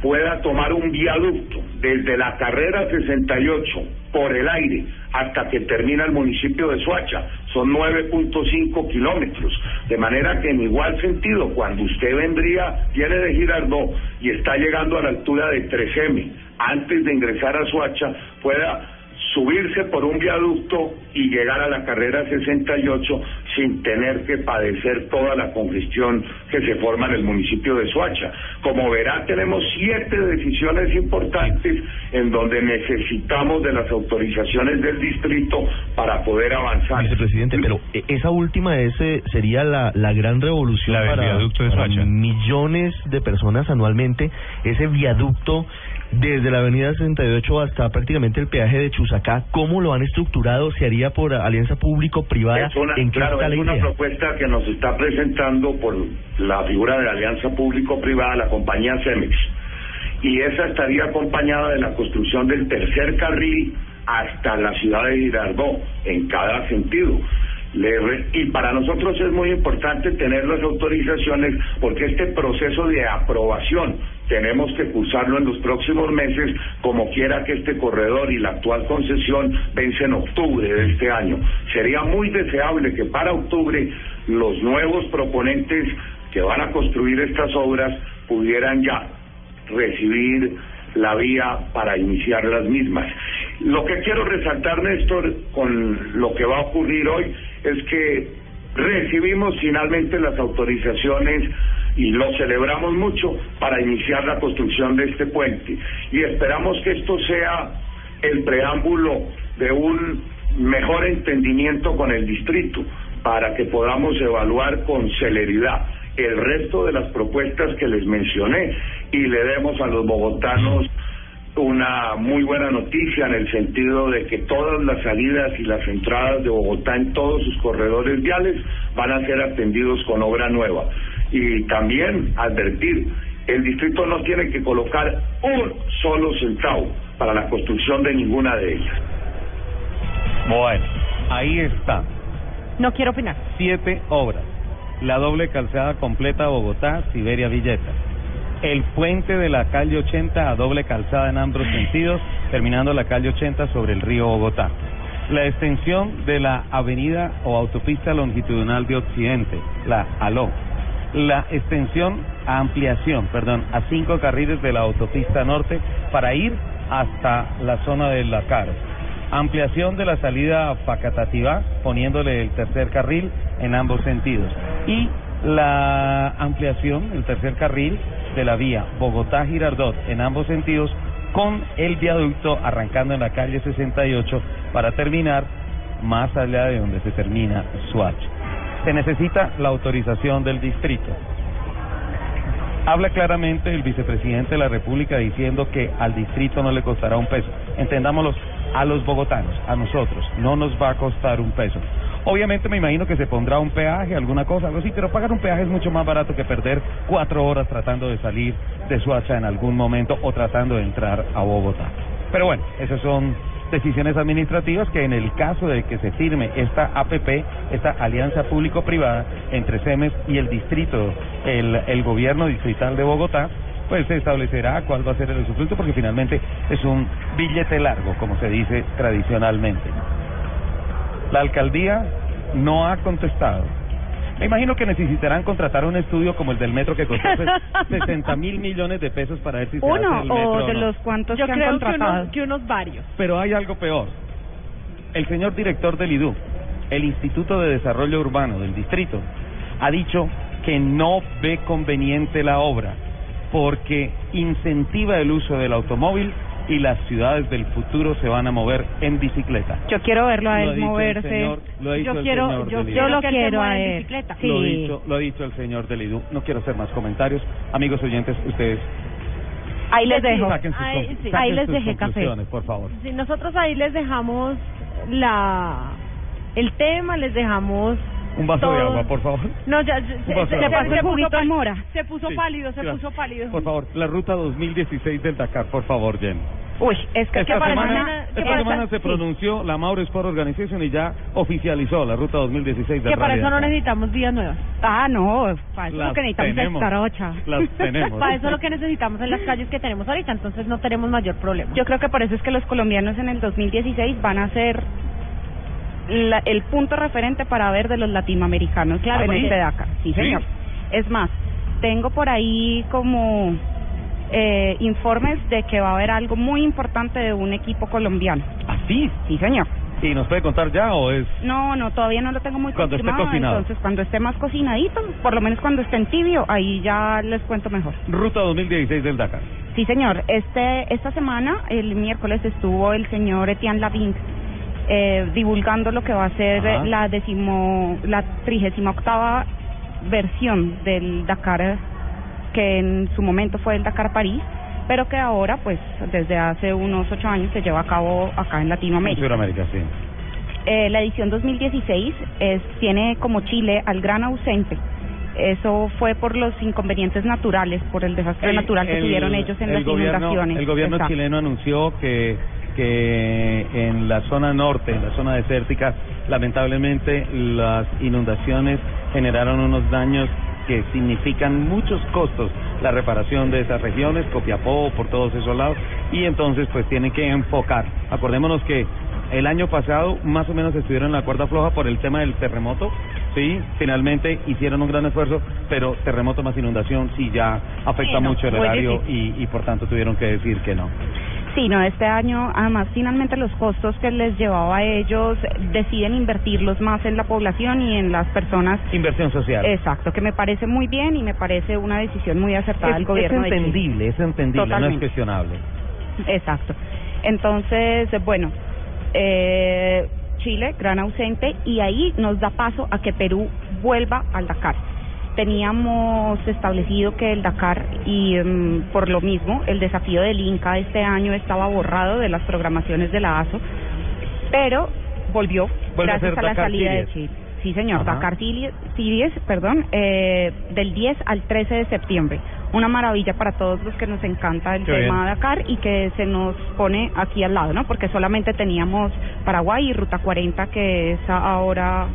pueda tomar un viaducto desde la carrera 68 por el aire hasta que termina el municipio de Suacha. Son 9.5 kilómetros. De manera que en igual sentido, cuando usted vendría, viene de Girardot y está llegando a la altura de 3M, antes de ingresar a Suacha, pueda subirse por un viaducto y llegar a la carrera 68 sin tener que padecer toda la congestión que se forma en el municipio de Suacha. Como verá, tenemos siete decisiones importantes en donde necesitamos de las autorizaciones del distrito para poder avanzar. Vicepresidente, pero eh, esa última es, eh, sería la, la gran revolución La del para, viaducto de para millones de personas anualmente. Ese viaducto desde la avenida 68 hasta prácticamente el peaje de Chusacá, ¿cómo lo han estructurado? ¿Se haría por alianza público-privada? ¿En qué claro, es una propuesta que nos está presentando por la figura de la alianza público-privada, la compañía Cemex. Y esa estaría acompañada de la construcción del tercer carril hasta la ciudad de Girardot, en cada sentido. Y para nosotros es muy importante tener las autorizaciones porque este proceso de aprobación tenemos que cursarlo en los próximos meses como quiera que este corredor y la actual concesión vence en octubre de este año. Sería muy deseable que para octubre los nuevos proponentes que van a construir estas obras pudieran ya recibir la vía para iniciar las mismas. Lo que quiero resaltar, Néstor, con lo que va a ocurrir hoy es que recibimos finalmente las autorizaciones y lo celebramos mucho para iniciar la construcción de este puente. Y esperamos que esto sea el preámbulo de un mejor entendimiento con el distrito para que podamos evaluar con celeridad el resto de las propuestas que les mencioné y le demos a los bogotanos una muy buena noticia en el sentido de que todas las salidas y las entradas de Bogotá en todos sus corredores viales van a ser atendidos con obra nueva. Y también advertir, el distrito no tiene que colocar un solo centavo para la construcción de ninguna de ellas. Bueno, ahí está. No quiero opinar. Siete obras. La doble calzada completa Bogotá, Siberia, Villeta. El puente de la calle 80 a doble calzada en ambos sentidos, terminando la calle 80 sobre el río Bogotá. La extensión de la avenida o autopista longitudinal de Occidente, la ALO. La extensión, ampliación, perdón, a cinco carriles de la autopista norte para ir hasta la zona del Lacaro. Ampliación de la salida a Facatativá, poniéndole el tercer carril en ambos sentidos. Y la ampliación, el tercer carril de la vía Bogotá-Girardot en ambos sentidos, con el viaducto arrancando en la calle 68 para terminar más allá de donde se termina Suacha. Se necesita la autorización del distrito. Habla claramente el vicepresidente de la República diciendo que al distrito no le costará un peso. Entendámoslo, a los bogotanos, a nosotros, no nos va a costar un peso. Obviamente me imagino que se pondrá un peaje, alguna cosa, algo así, pero pagar un peaje es mucho más barato que perder cuatro horas tratando de salir de Suacha en algún momento o tratando de entrar a Bogotá. Pero bueno, esas son decisiones administrativas que en el caso de que se firme esta APP, esta alianza público-privada entre CEMES y el distrito, el, el gobierno distrital de Bogotá, pues se establecerá cuál va a ser el usufructo porque finalmente es un billete largo, como se dice tradicionalmente. La alcaldía no ha contestado Me imagino que necesitarán contratar un estudio como el del metro que costó 60 mil millones de pesos para ver si se hace Uno el metro o o de no. los cuantos Yo que han creo que contratado. unos, que unos varios. Pero hay algo peor. El señor director del IDU, el Instituto de Desarrollo Urbano del distrito, ha dicho que no ve conveniente la obra porque incentiva el uso del automóvil y las ciudades del futuro se van a mover en bicicleta. Yo quiero verlo a él moverse. señor- lo yo quiero, yo, lo quiero a él. bicicleta. Sí. Lo, ha dicho, lo ha dicho el señor del IDU. No quiero hacer más comentarios. Amigos oyentes, ustedes Ahí les dejo. saquen sus, Ahí, sí. les sus dejé café. por favor. Sí, nosotros ahí les dejamos la el tema, les dejamos Un vaso de todo. agua, por favor. No, ya, ya- se, de se pasó el puso juguito mora. Se puso Sí, pálido, se gracias. puso pálido. Por favor, la ruta 2016 del Dakar, por favor, Jen. Uy, es que Esta semana, ¿Qué esta semana se Sí. pronunció la Mauro Sport Organization y ya oficializó la ruta 2016 del que para eso no Dakar. necesitamos vías nuevas. Ah, no, para eso Las lo que necesitamos tenemos. es tarocha. Las tenemos. Para eso lo que necesitamos en las calles que tenemos ahorita, entonces no tenemos mayor problema. Yo creo que por eso es que los colombianos en el 2016 van a ser la- el punto referente para ver de los latinoamericanos Claro, en porque- este Dakar. Sí, ¿Sí? señor. Es más, tengo por ahí como eh, informes de que va a haber algo muy importante de un equipo colombiano. ¿Ah, sí? Sí, señor. ¿Y nos puede contar ya o es...? No, no, todavía no lo tengo muy Cuando esté confirmado. cocinado. Entonces, cuando esté más cocinadito, por lo menos cuando esté en tibio, ahí ya les cuento mejor. Ruta 2016 del Dakar. Sí, señor. Este, esta semana, el miércoles, estuvo el señor Etienne Lavigne eh, divulgando lo que va a ser Ajá. eh, la decimo, la trigésima octava versión del Dakar, que en su momento fue el Dakar París, pero que ahora, pues, desde hace unos ocho años se lleva a cabo acá en En Latinoamérica. Sudamérica, sí. Eh, la edición 2016 es, tiene como Chile al gran ausente. Eso fue por los inconvenientes naturales, por el desastre natural que el- tuvieron ellos en el las gobierno, inundaciones. El gobierno Exacto. chileno anunció que, que en la zona norte, en la zona desértica, lamentablemente las inundaciones generaron unos daños que significan muchos costos la reparación de esas regiones, Copiapó, por todos esos lados, y entonces pues tienen que enfocar. Acordémonos que el año pasado más o menos estuvieron en la cuerda floja por el tema del terremoto, sí, finalmente hicieron un gran esfuerzo, pero terremoto más inundación sí ya afecta no, mucho el muy horario y, y por tanto tuvieron que decir que no. Sí, no, este año, además, finalmente los costos que les llevaba a ellos deciden invertirlos más en la población y en las personas. Inversión social. Exacto, que me parece muy bien y me parece una decisión muy acertada es, del gobierno es de Chile. entendible, es entendible, no es cuestionable. Exacto. Entonces, bueno, eh, Chile, gran ausente, y ahí nos da paso a que Perú vuelva al Dakar. Teníamos establecido que el Dakar, y mm, por lo mismo, el desafío del Inca este año estaba borrado de las programaciones de la ASO, pero volvió Vuelve gracias a, la Dakar salida de Chile. Sí, señor, Ajá. Dakar Series, perdón, eh, del 10 al 13 de septiembre. Una maravilla para todos los que nos encanta el Qué tema bien. Dakar y que se nos pone aquí al lado, ¿no? Porque solamente teníamos Paraguay y Ruta 40 que es ahora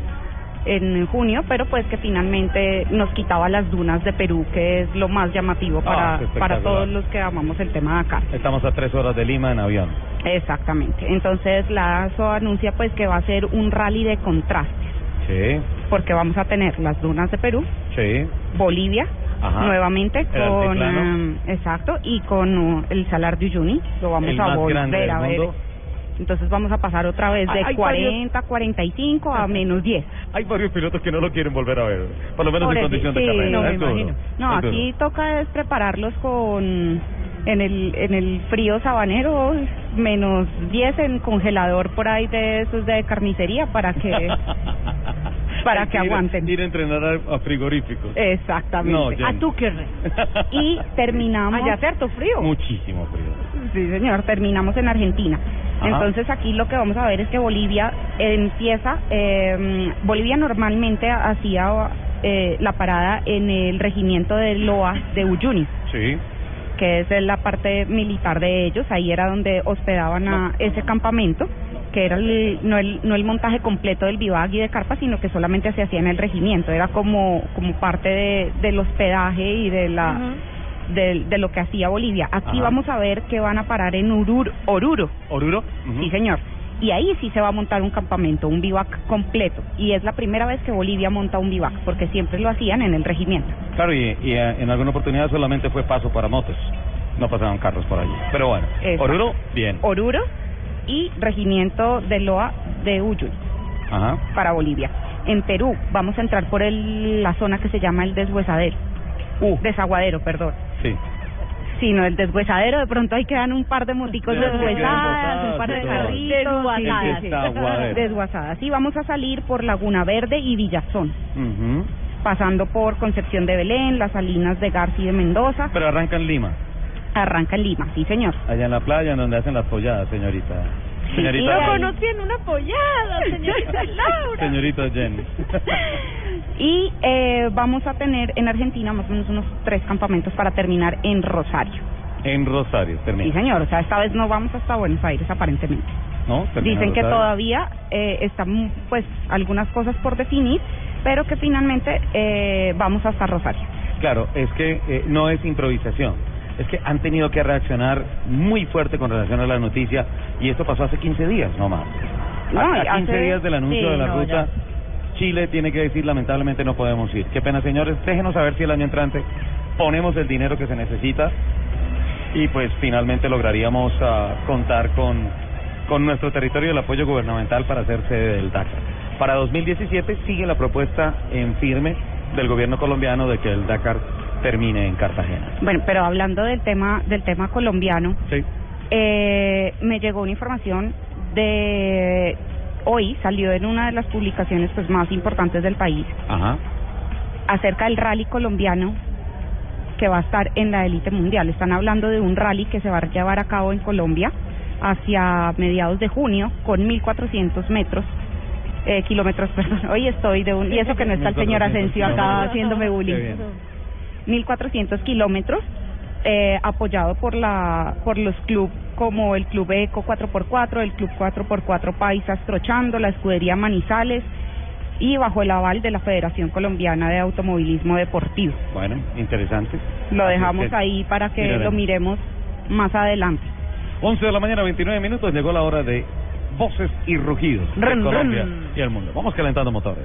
en junio, pero pues que finalmente nos quitaba las dunas de Perú, que es lo más llamativo Ah, para, para todos los que amamos el tema Dakar. Estamos a tres horas de Lima en avión. Exactamente. Entonces la ASO anuncia pues que va a ser un rally de contrastes, Sí, porque vamos a tener las dunas de Perú, sí. Bolivia, Ajá. nuevamente El con em, exacto y con uh, el Salar de Uyuni lo vamos El a volver a ver mundo. Entonces vamos a pasar otra vez de Hay- hay varios- 40 45 a menos 10 Hay varios pilotos que no lo quieren volver a ver, por lo menos Por en eso, condición de sí, carrera. no, me es duro, imagino. no aquí toca es prepararlos con en el en el frío sabanero menos 10 en congelador por ahí de esos de carnicería para que para Hay que ir- aguanten Ir a entrenar a, a frigoríficos. exactamente No, a tu que y terminamos Allá harto frío. Muchísimo frío. Sí, señor, terminamos en Argentina. Ajá. Entonces aquí lo que vamos a ver es que Bolivia empieza, eh, Bolivia normalmente hacía eh, la parada en el regimiento de Loa de Uyuni, Sí. que es la parte militar de ellos, ahí era donde hospedaban a ese campamento, que era el- no, el, no el montaje completo del bivac y de carpa, sino que solamente se hacía en el regimiento, era como, como parte de, del hospedaje y de la... de, de lo que hacía Bolivia. Aquí Ajá. vamos a ver que van a parar en Urur, Oruro. ¿Oruro? Sí, señor. y ahí sí se va a montar un campamento, un bivac completo. Y es la primera vez que Bolivia monta un bivac, porque siempre lo hacían en el regimiento. Claro, y, y eh, en alguna oportunidad solamente fue paso para motos. No pasaban carros por allí. Pero bueno, Exacto. Oruro, bien. Oruro y regimiento de Loa de Uyuy Ajá. para Bolivia. En Perú vamos a entrar por el, la zona que se llama el deshuesadero. Uh, desaguadero, perdón. Sí. Sí, no, el deshuesadero, de pronto ahí quedan un par de moticos Sí, deshuesadas, un par de carritos. Desguazadas. sí, sí, vamos a salir por Laguna Verde y Villazón, pasando por Concepción de Belén, las Salinas de García y de Mendoza. Pero arranca en Lima, Arranca en Lima, sí, señor. allá en la playa, en donde hacen las polladas, señorita. Señorita, Lo conocí en una pollada, señorita Laura. Señorita Jenny. Y eh, vamos a tener en Argentina más o menos unos tres campamentos para terminar en Rosario. en Rosario, Sí, termina. señor, o sea, esta vez no vamos hasta Buenos Aires aparentemente. ¿No? Dicen que Rosario. todavía eh, están pues algunas cosas por definir, pero que finalmente eh, vamos hasta Rosario. Claro, es que eh, no es improvisación. Es que han tenido que reaccionar muy fuerte con relación a la noticia y esto pasó hace 15 días nomás. No, a, a 15 hace- días del anuncio sí, de la no, ruta, Chile tiene que decir lamentablemente no podemos ir. Qué pena, señores. Déjenos saber si el año entrante ponemos el dinero que se necesita y pues finalmente lograríamos ah, contar con, con nuestro territorio y el apoyo gubernamental para hacer sede del Dakar. Para 2017 sigue la propuesta en firme del gobierno colombiano de que el Dakar termine en Cartagena. Bueno, pero hablando del tema del tema colombiano, Sí. eh, me llegó una información de hoy salió en una de las publicaciones pues más importantes del país Ajá. acerca del rally colombiano que va a estar en la élite mundial. Están hablando de un rally que se va a llevar a cabo en Colombia hacia mediados de junio con 1.400 metros. Eh, kilómetros, perdón. Hoy estoy de un... Y eso que no está el señor 1400 Asensio acá haciéndome bullying. Bien. 1.400 kilómetros, eh, apoyado por la por los clubes como el Club Eco 4x4, el Club 4x4 Paisas Trochando, la Escudería Manizales y bajo el aval de la Federación Colombiana de Automovilismo Deportivo. Bueno, interesante. Lo Así dejamos es ahí para que Miraremos. lo miremos más adelante. 11 de la mañana, 29 minutos, llegó la hora de voces y rugidos de Colombia run. y el mundo. Vamos calentando motores.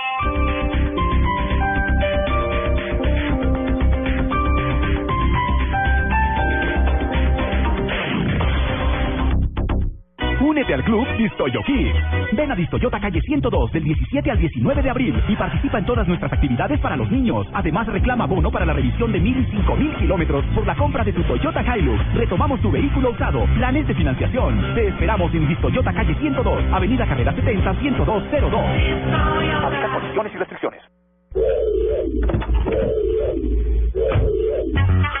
Thank you. Únete al club Distoyo Kids. Ven a Distoyota calle 102 del 17 al 19 de abril y participa en todas nuestras actividades para los niños. Además, reclama bono para la revisión de mil y cinco mil kilómetros por la compra de tu Toyota Hilux. Retomamos tu vehículo usado. Planes de financiación. Te esperamos en Distoyota calle 102, Avenida Carrera 70, 10202. Aplica condiciones y restricciones.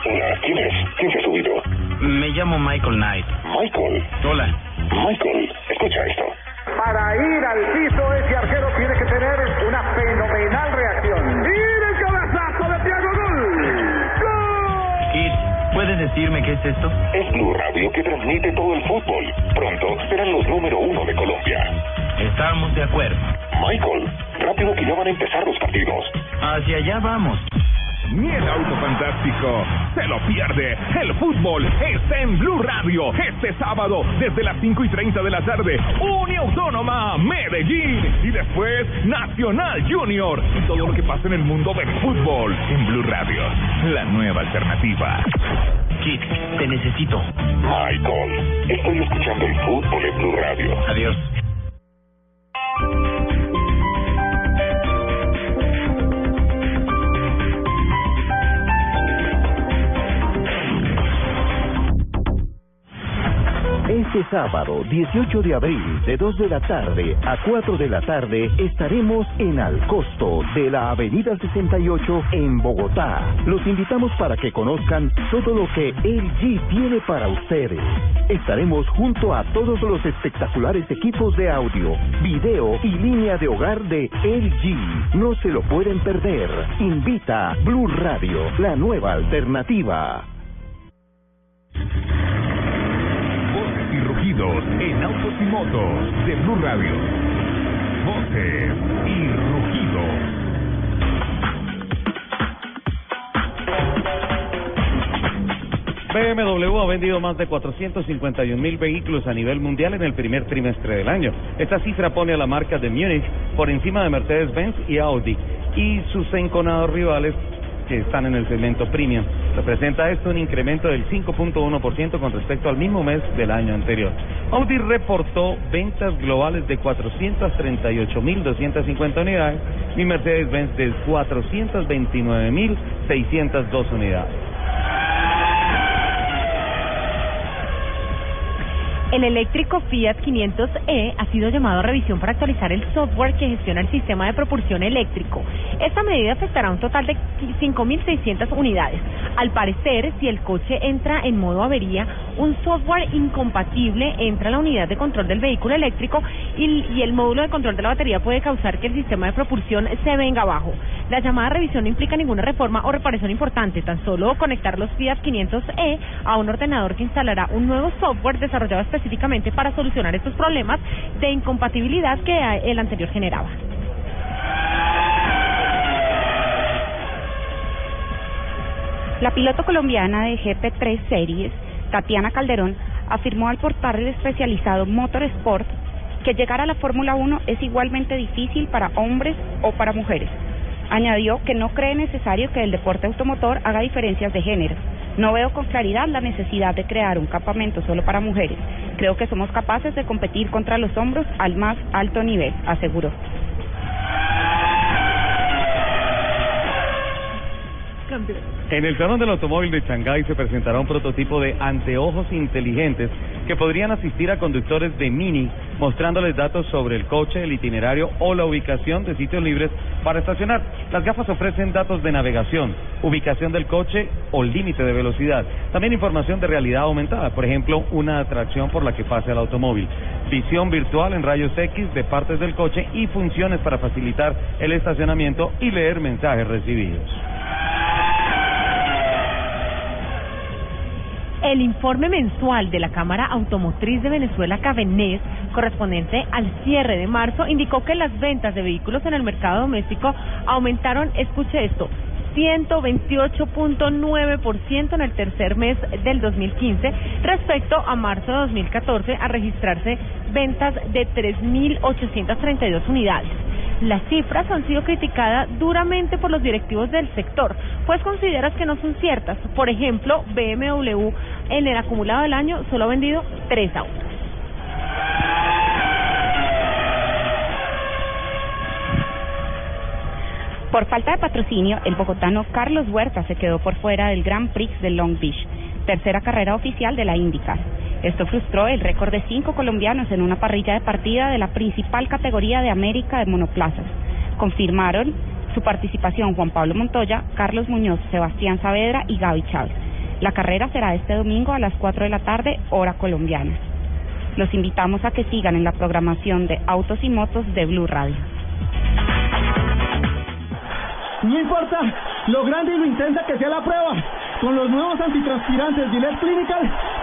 Hola, ¿quién es? ¿Quién se ha subido? Me llamo Michael Knight. Michael. Hola. Michael, escucha esto. Para ir al piso, ese arquero tiene que tener una fenomenal reacción. ¡Mira el cabezazo de Thiago Gol! Kid, ¿puedes decirme qué es esto? Es Blue Radio que transmite todo el fútbol. Pronto serán los número uno de Colombia. Estamos de acuerdo. Michael, rápido que ya van a empezar los partidos. Hacia allá vamos. Ni el auto fantástico. Se lo pierde. El fútbol está en Blue Radio este sábado desde las 5 y 30 de la tarde. Unión Autónoma Medellín y después Nacional Junior y todo lo que pasa en el mundo del fútbol en Blue Radio. La nueva alternativa. Kit, te necesito. Michael, estoy escuchando el fútbol en Blue Radio. Adiós. Este sábado, 18 de abril, de 2 de la tarde a 4 de la tarde, estaremos en Alcosto de la Avenida 68 en Bogotá. Los invitamos para que conozcan todo lo que LG tiene para ustedes. Estaremos junto a todos los espectaculares equipos de audio, video y línea de hogar de LG. No se lo pueden perder. Invita Blue Radio, la nueva alternativa. En autos y motos de Blue Radio. Voces y rugidos. BMW ha vendido más de 451 mil vehículos a nivel mundial en el primer trimestre del año. Esta cifra pone a la marca de Múnich por encima de Mercedes-Benz y Audi y sus enconados rivales que están en el segmento premium. Representa esto un incremento del 5.1% con respecto al mismo mes del año anterior. Audi reportó ventas globales de 438.250 unidades y Mercedes-Benz de 429.602 unidades. El eléctrico Fiat 500e ha sido llamado a revisión para actualizar el software que gestiona el sistema de propulsión eléctrico. Esta medida afectará un total de 5.600 unidades. Al parecer, si el coche entra en modo avería, un software incompatible entra a la unidad de control del vehículo eléctrico y, y el módulo de control de la batería puede causar que el sistema de propulsión se venga abajo. La llamada revisión no implica ninguna reforma o reparación importante, tan solo conectar los Fiat 500e a un ordenador que instalará un nuevo software desarrollado específicamente para solucionar estos problemas de incompatibilidad que el anterior generaba. La piloto colombiana de GP3 Series, Tatiana Calderón, afirmó al portal especializado Motorsport que llegar a la Fórmula 1 es igualmente difícil para hombres o para mujeres. Añadió que no cree necesario que el deporte automotor haga diferencias de género. No veo con claridad la necesidad de crear un campamento solo para mujeres. Creo que somos capaces de competir contra los hombros al más alto nivel, aseguró. En el Salón del Automóvil de Shanghái se presentará un prototipo de anteojos inteligentes que podrían asistir a conductores de Mini, mostrándoles datos sobre el coche, el itinerario o la ubicación de sitios libres para estacionar. Las gafas ofrecen datos de navegación, ubicación del coche o límite de velocidad. También información de realidad aumentada, por ejemplo, una atracción por la que pase el automóvil. Visión virtual en rayos X de partes del coche y funciones para facilitar el estacionamiento y leer mensajes recibidos. El informe mensual de la Cámara Automotriz de Venezuela, Cabenés, correspondiente al cierre de marzo, indicó que las ventas de vehículos en el mercado doméstico aumentaron, escuche esto, 128.9% en el tercer mes del 2015 respecto a marzo de 2014 a registrarse ventas de 3.832 unidades. Las cifras han sido criticadas duramente por los directivos del sector, pues consideras que no son ciertas. Por ejemplo, BMW en el acumulado del año solo ha vendido tres autos. Por falta de patrocinio, el bogotano Carlos Huerta se quedó por fuera del Grand Prix de Long Beach, tercera carrera oficial de la IndyCar. Esto frustró el récord de cinco colombianos en una parrilla de partida de la principal categoría de América de monoplazas. Confirmaron su participación Juan Pablo Montoya, Carlos Muñoz, Sebastián Saavedra y Gaby Chávez. La carrera será este domingo a las 4 de la tarde, hora colombiana. Los invitamos a que sigan en la programación de Autos y Motos de Blue Radio. No importa lo grande y lo intensa que sea la prueba. Con los nuevos antitranspirantes Gillette Clinical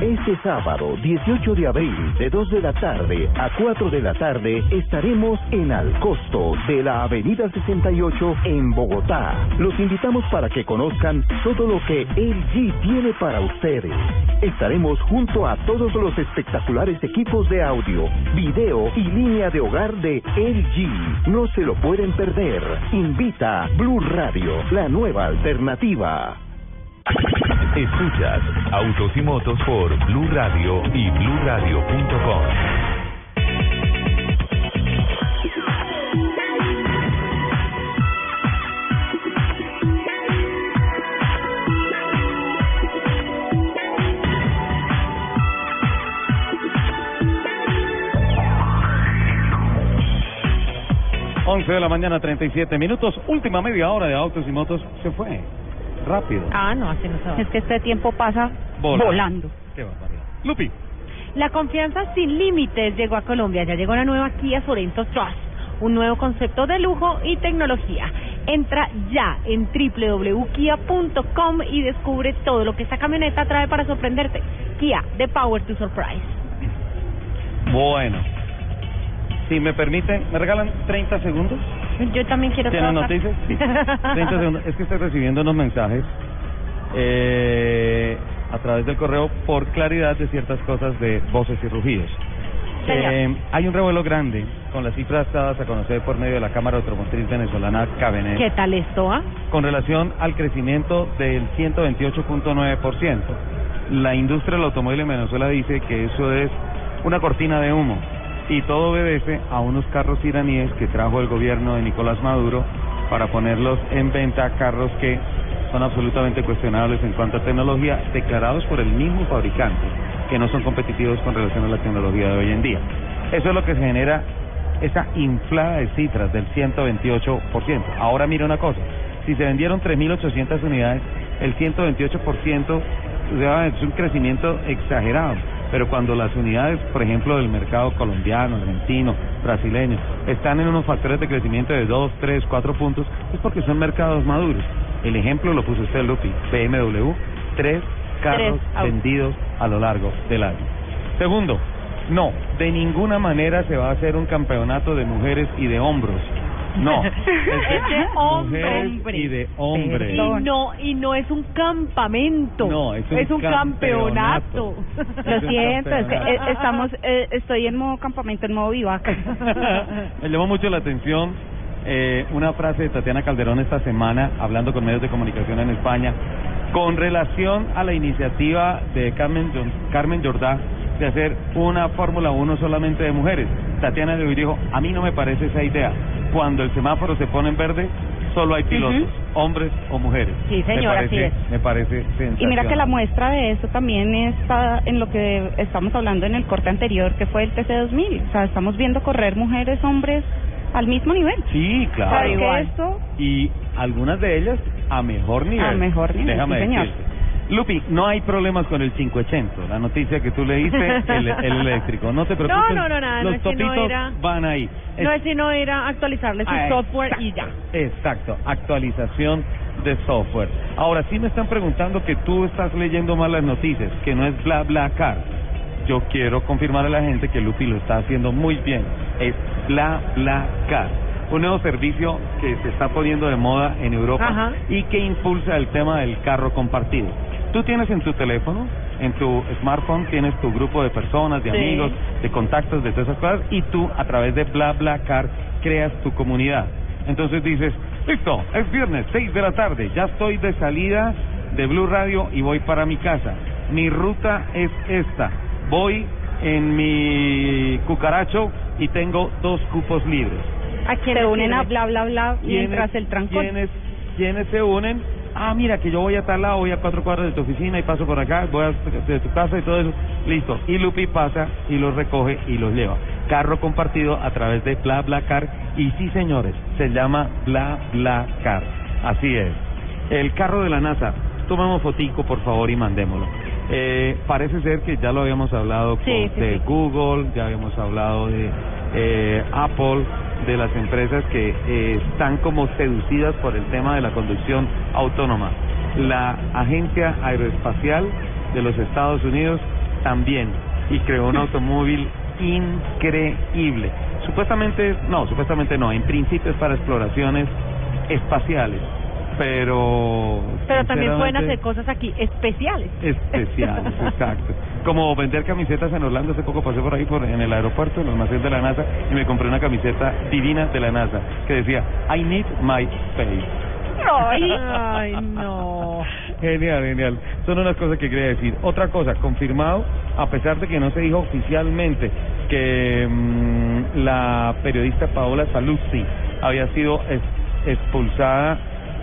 Este sábado, 18 de abril, de 2 de la tarde a 4 de la tarde, estaremos en Al Costo de la Avenida 68 en Bogotá. Los invitamos para que conozcan todo lo que LG tiene para ustedes. Estaremos junto a todos los espectaculares equipos de audio, video y línea de hogar de LG. No se lo pueden perder. Invita Blue Radio, la nueva alternativa. Escuchas Autos y Motos por Blue Radio y BlueRadio.com. Once de la mañana, 37 minutos. Última media hora de Autos y Motos se fue. Rápido. Ah, no, así no se va. Es que este tiempo pasa Volando. volando. Qué barbaridad. Lupi. La confianza sin límites llegó a Colombia. Ya llegó la nueva Kia Sorento Trust, un nuevo concepto de lujo y tecnología. Entra ya en www.kia.com y descubre todo lo que esta camioneta trae para sorprenderte. Kia, the power to surprise. Bueno. Si me permiten, ¿me regalan 30 segundos? Yo también quiero ¿Tienen trabajar. noticias? Sí. 30 segundos. Es que estoy recibiendo unos mensajes eh, a través del correo por claridad de ciertas cosas de voces y rugidos. Eh, hay un revuelo grande con las cifras dadas a conocer por medio de la Cámara Automotriz Venezolana Cabenet ¿Qué tal esto, ah? con relación al crecimiento del 128.9%. La industria del automóvil en Venezuela dice que eso es una cortina de humo y todo obedece a unos carros iraníes que trajo el gobierno de Nicolás Maduro para ponerlos en venta, carros que son absolutamente cuestionables en cuanto a tecnología, declarados por el mismo fabricante, que no son competitivos con relación a la tecnología de hoy en día. Eso es lo que genera esa inflada de cifras del 128%. Ahora mira una cosa, si se vendieron 3.800 unidades, el 128% o sea, es un crecimiento exagerado. Pero cuando las unidades, por ejemplo, del mercado colombiano, argentino, brasileño, están en unos factores de crecimiento de 2, 3, 4 puntos, es porque son mercados maduros. El ejemplo lo puso usted, Lupi, BMW, tres carros Tres vendidos a lo largo del año. Segundo, no, de ninguna manera se va a hacer un campeonato de mujeres y de hombros. No, es de hombre. y de hombres. Y no, y no es un campamento. No, es un campeonato. Lo siento, es que eh, estamos, eh, estoy en modo campamento, en modo vivac. Me llamó mucho la atención eh, una frase de Tatiana Calderón esta semana, hablando con medios de comunicación en España, con relación a la iniciativa de Carmen, Carmen Jordá de hacer una Fórmula 1 solamente de mujeres. Tatiana de hoy dijo, a mí no me parece esa idea. Cuando el semáforo se pone en verde, solo hay pilotos, hombres o mujeres. Sí, señor, me así parece, es. Me parece Y mira que la sensacional. muestra de eso también está en lo que estamos hablando en el corte anterior, que fue el TC2000. O sea, estamos viendo correr mujeres, hombres al mismo nivel. Sí, claro. ¿Sabes que esto? Y algunas de ellas a mejor nivel. A mejor nivel, Déjame sí, señor. decirte. Lupi, no hay problemas con el 580, la noticia que tú leíste, el, el eléctrico. No te preocupes. No, no, no, nada, no Los es sino topitos era- van ahí. No Es- es sino ir a actualizarle su Ah, software y ya. Exacto, actualización de software. Ahora sí me están preguntando que tú estás leyendo mal las noticias, que no es bla bla car. Yo quiero confirmar a la gente que Lupi lo está haciendo muy bien. Es bla bla car. Un nuevo servicio que se está poniendo de moda en Europa Ajá. y que impulsa el tema del carro compartido. Tú tienes en tu teléfono, en tu smartphone, tienes tu grupo de personas, de Sí. amigos, de contactos, de todas esas cosas, y tú a través de BlaBlaCar creas tu comunidad. Entonces dices, listo, es viernes, 6 de la tarde, ya estoy de salida de Blue Radio y voy para mi casa. Mi ruta es esta. Voy en mi cucaracho y tengo dos cupos libres. ¿A quién Se unen a bla bla bla ¿Quiénes- mientras el trancón. ¿quiénes, quiénes se unen? Ah, mira, que yo voy a tal lado, voy a cuatro cuadras de tu oficina y paso por acá, voy a de tu casa y todo eso. Listo. Y Lupi pasa y los recoge y los lleva. Carro compartido a través de BlaBlaCar. Y sí, señores, se llama BlaBlaCar. Así es. El carro de la NASA. Tomemos fotico, por favor, y mandémoslo. Eh, parece ser que ya lo habíamos hablado con, Sí, sí, de sí. Google, ya habíamos hablado de eh, Apple, de las empresas que eh, están como seducidas por el tema de la conducción autónoma. La Agencia Aeroespacial de los Estados Unidos también, y creó un automóvil increíble. Supuestamente, no, supuestamente no, en principio es para exploraciones espaciales, pero... Pero también pueden hacer cosas aquí especiales. especiales, exacto. Como vender camisetas en Orlando, hace poco pasé por ahí por, en el aeropuerto, en el almacén de la NASA, y me compré una camiseta divina de la NASA que decía, I need my space. Ay, no. Genial, genial. Son unas cosas que quería decir. Otra cosa, confirmado, a pesar de que no se dijo oficialmente que mm, la periodista Paola Saluzzi había sido expulsada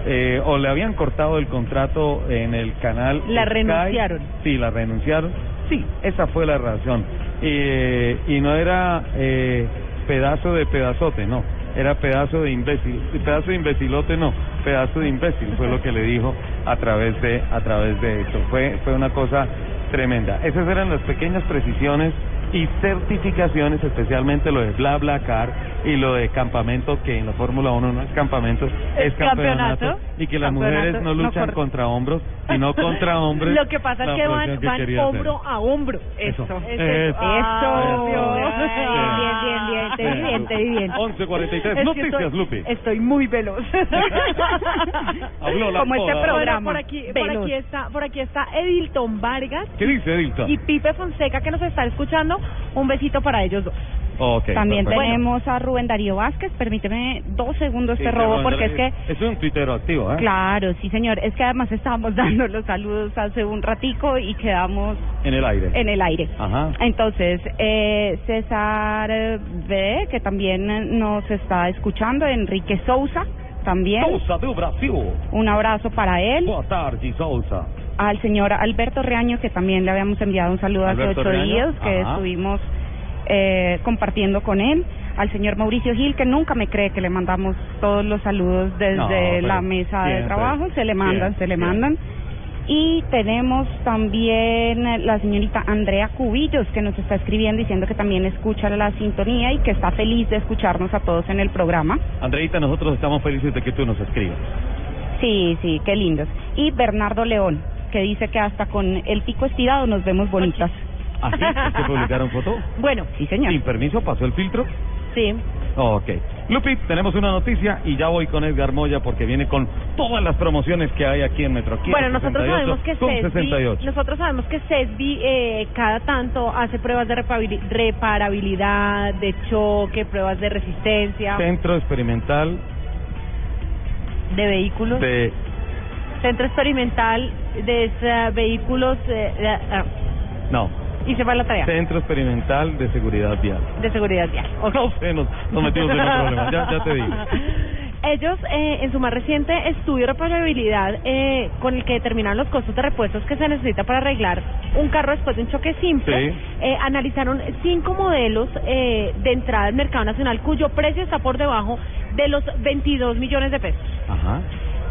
eh, o le habían cortado el contrato en el canal. La Sky. renunciaron. Sí, la renunciaron. Sí, esa fue la razón. Eh, y no era eh, pedazo de pedazote, no. Era pedazo de imbécil. Pedazo de imbecilote, no. Pedazo de imbécil fue lo que le dijo a través de a través de esto. Fue fue una cosa tremenda. Esas eran las pequeñas precisiones y certificaciones, especialmente lo de BlaBlaCar y lo de campamento, que en la Fórmula 1 no es campamento, es, Es campeonato, campeonato. y que las Campeonato, mujeres no no luchan corre. contra hombros, sino contra hombres. Lo que pasa es que van, que van hacer. hombro a hombro. Eso. Eso. Eso. Eso. Eso. Bien, bien, bien, te bien, bien. 11.43, Es que noticias, estoy- Lupi. Estoy muy veloz. Habló la Como este programa. Por aquí, por aquí está, por aquí está Edilton Vargas ¿Qué dice Edilton? y Pipe Fonseca que nos está escuchando. Un besito para ellos dos. También perfecto. tenemos a Rubén Darío Vázquez. Permíteme dos segundos, Sí, te robo, porque es que Es un tuitero activo, ¿eh? Claro, sí, señor. Es que además estábamos dando los saludos hace un ratico y quedamos En el aire. en el aire. Ajá. Entonces, eh, César B, que también nos está escuchando, Enrique Sousa, también. Sousa do Brasil. Un abrazo para él. Boa tarde, Sousa. Al señor Alberto Reaño, que también le habíamos enviado un saludo hace ocho Reaño, días, que ajá. estuvimos eh, compartiendo con él. Al señor Mauricio Gil, que nunca me cree que le mandamos todos los saludos desde No, la mesa de trabajo. Se le mandan, siempre, se le mandan. Y tenemos también la señorita Andrea Cubillos, que nos está escribiendo diciendo que también escucha la sintonía y que está feliz de escucharnos a todos en el programa. Andreita, nosotros estamos felices de que tú nos escribas. Sí, sí, qué lindos. Y Bernardo León, que dice que hasta con el pico estirado nos vemos bonitas. ¿Así? ¿Es que publicaron foto? Bueno, Sí, señor. ¿Sin permiso pasó el filtro? sí. Ok. Lupi, tenemos una noticia y ya voy con Edgar Moya porque viene con todas las promociones que hay aquí en Metro. Aquí Bueno, en nosotros 68, sabemos que con CESBI, 68. nosotros sabemos que CESBI eh, cada tanto hace pruebas de reparabilidad, de choque, pruebas de resistencia Centro Experimental de vehículos, de... centro experimental de eh, vehículos eh, ah, No, y se va la tarea Centro Experimental de Seguridad Vial. de seguridad vial. Ok. No sé, nos, nos metimos en un problema, ya, ya te digo. Ellos, eh, en su más reciente estudio de reparabilidad, eh, con el que determinaron los costos de repuestos que se necesita para arreglar un carro después de un choque simple, Sí. eh, analizaron cinco modelos eh, de entrada al mercado nacional cuyo precio está por debajo de los 22 millones de pesos. Ajá.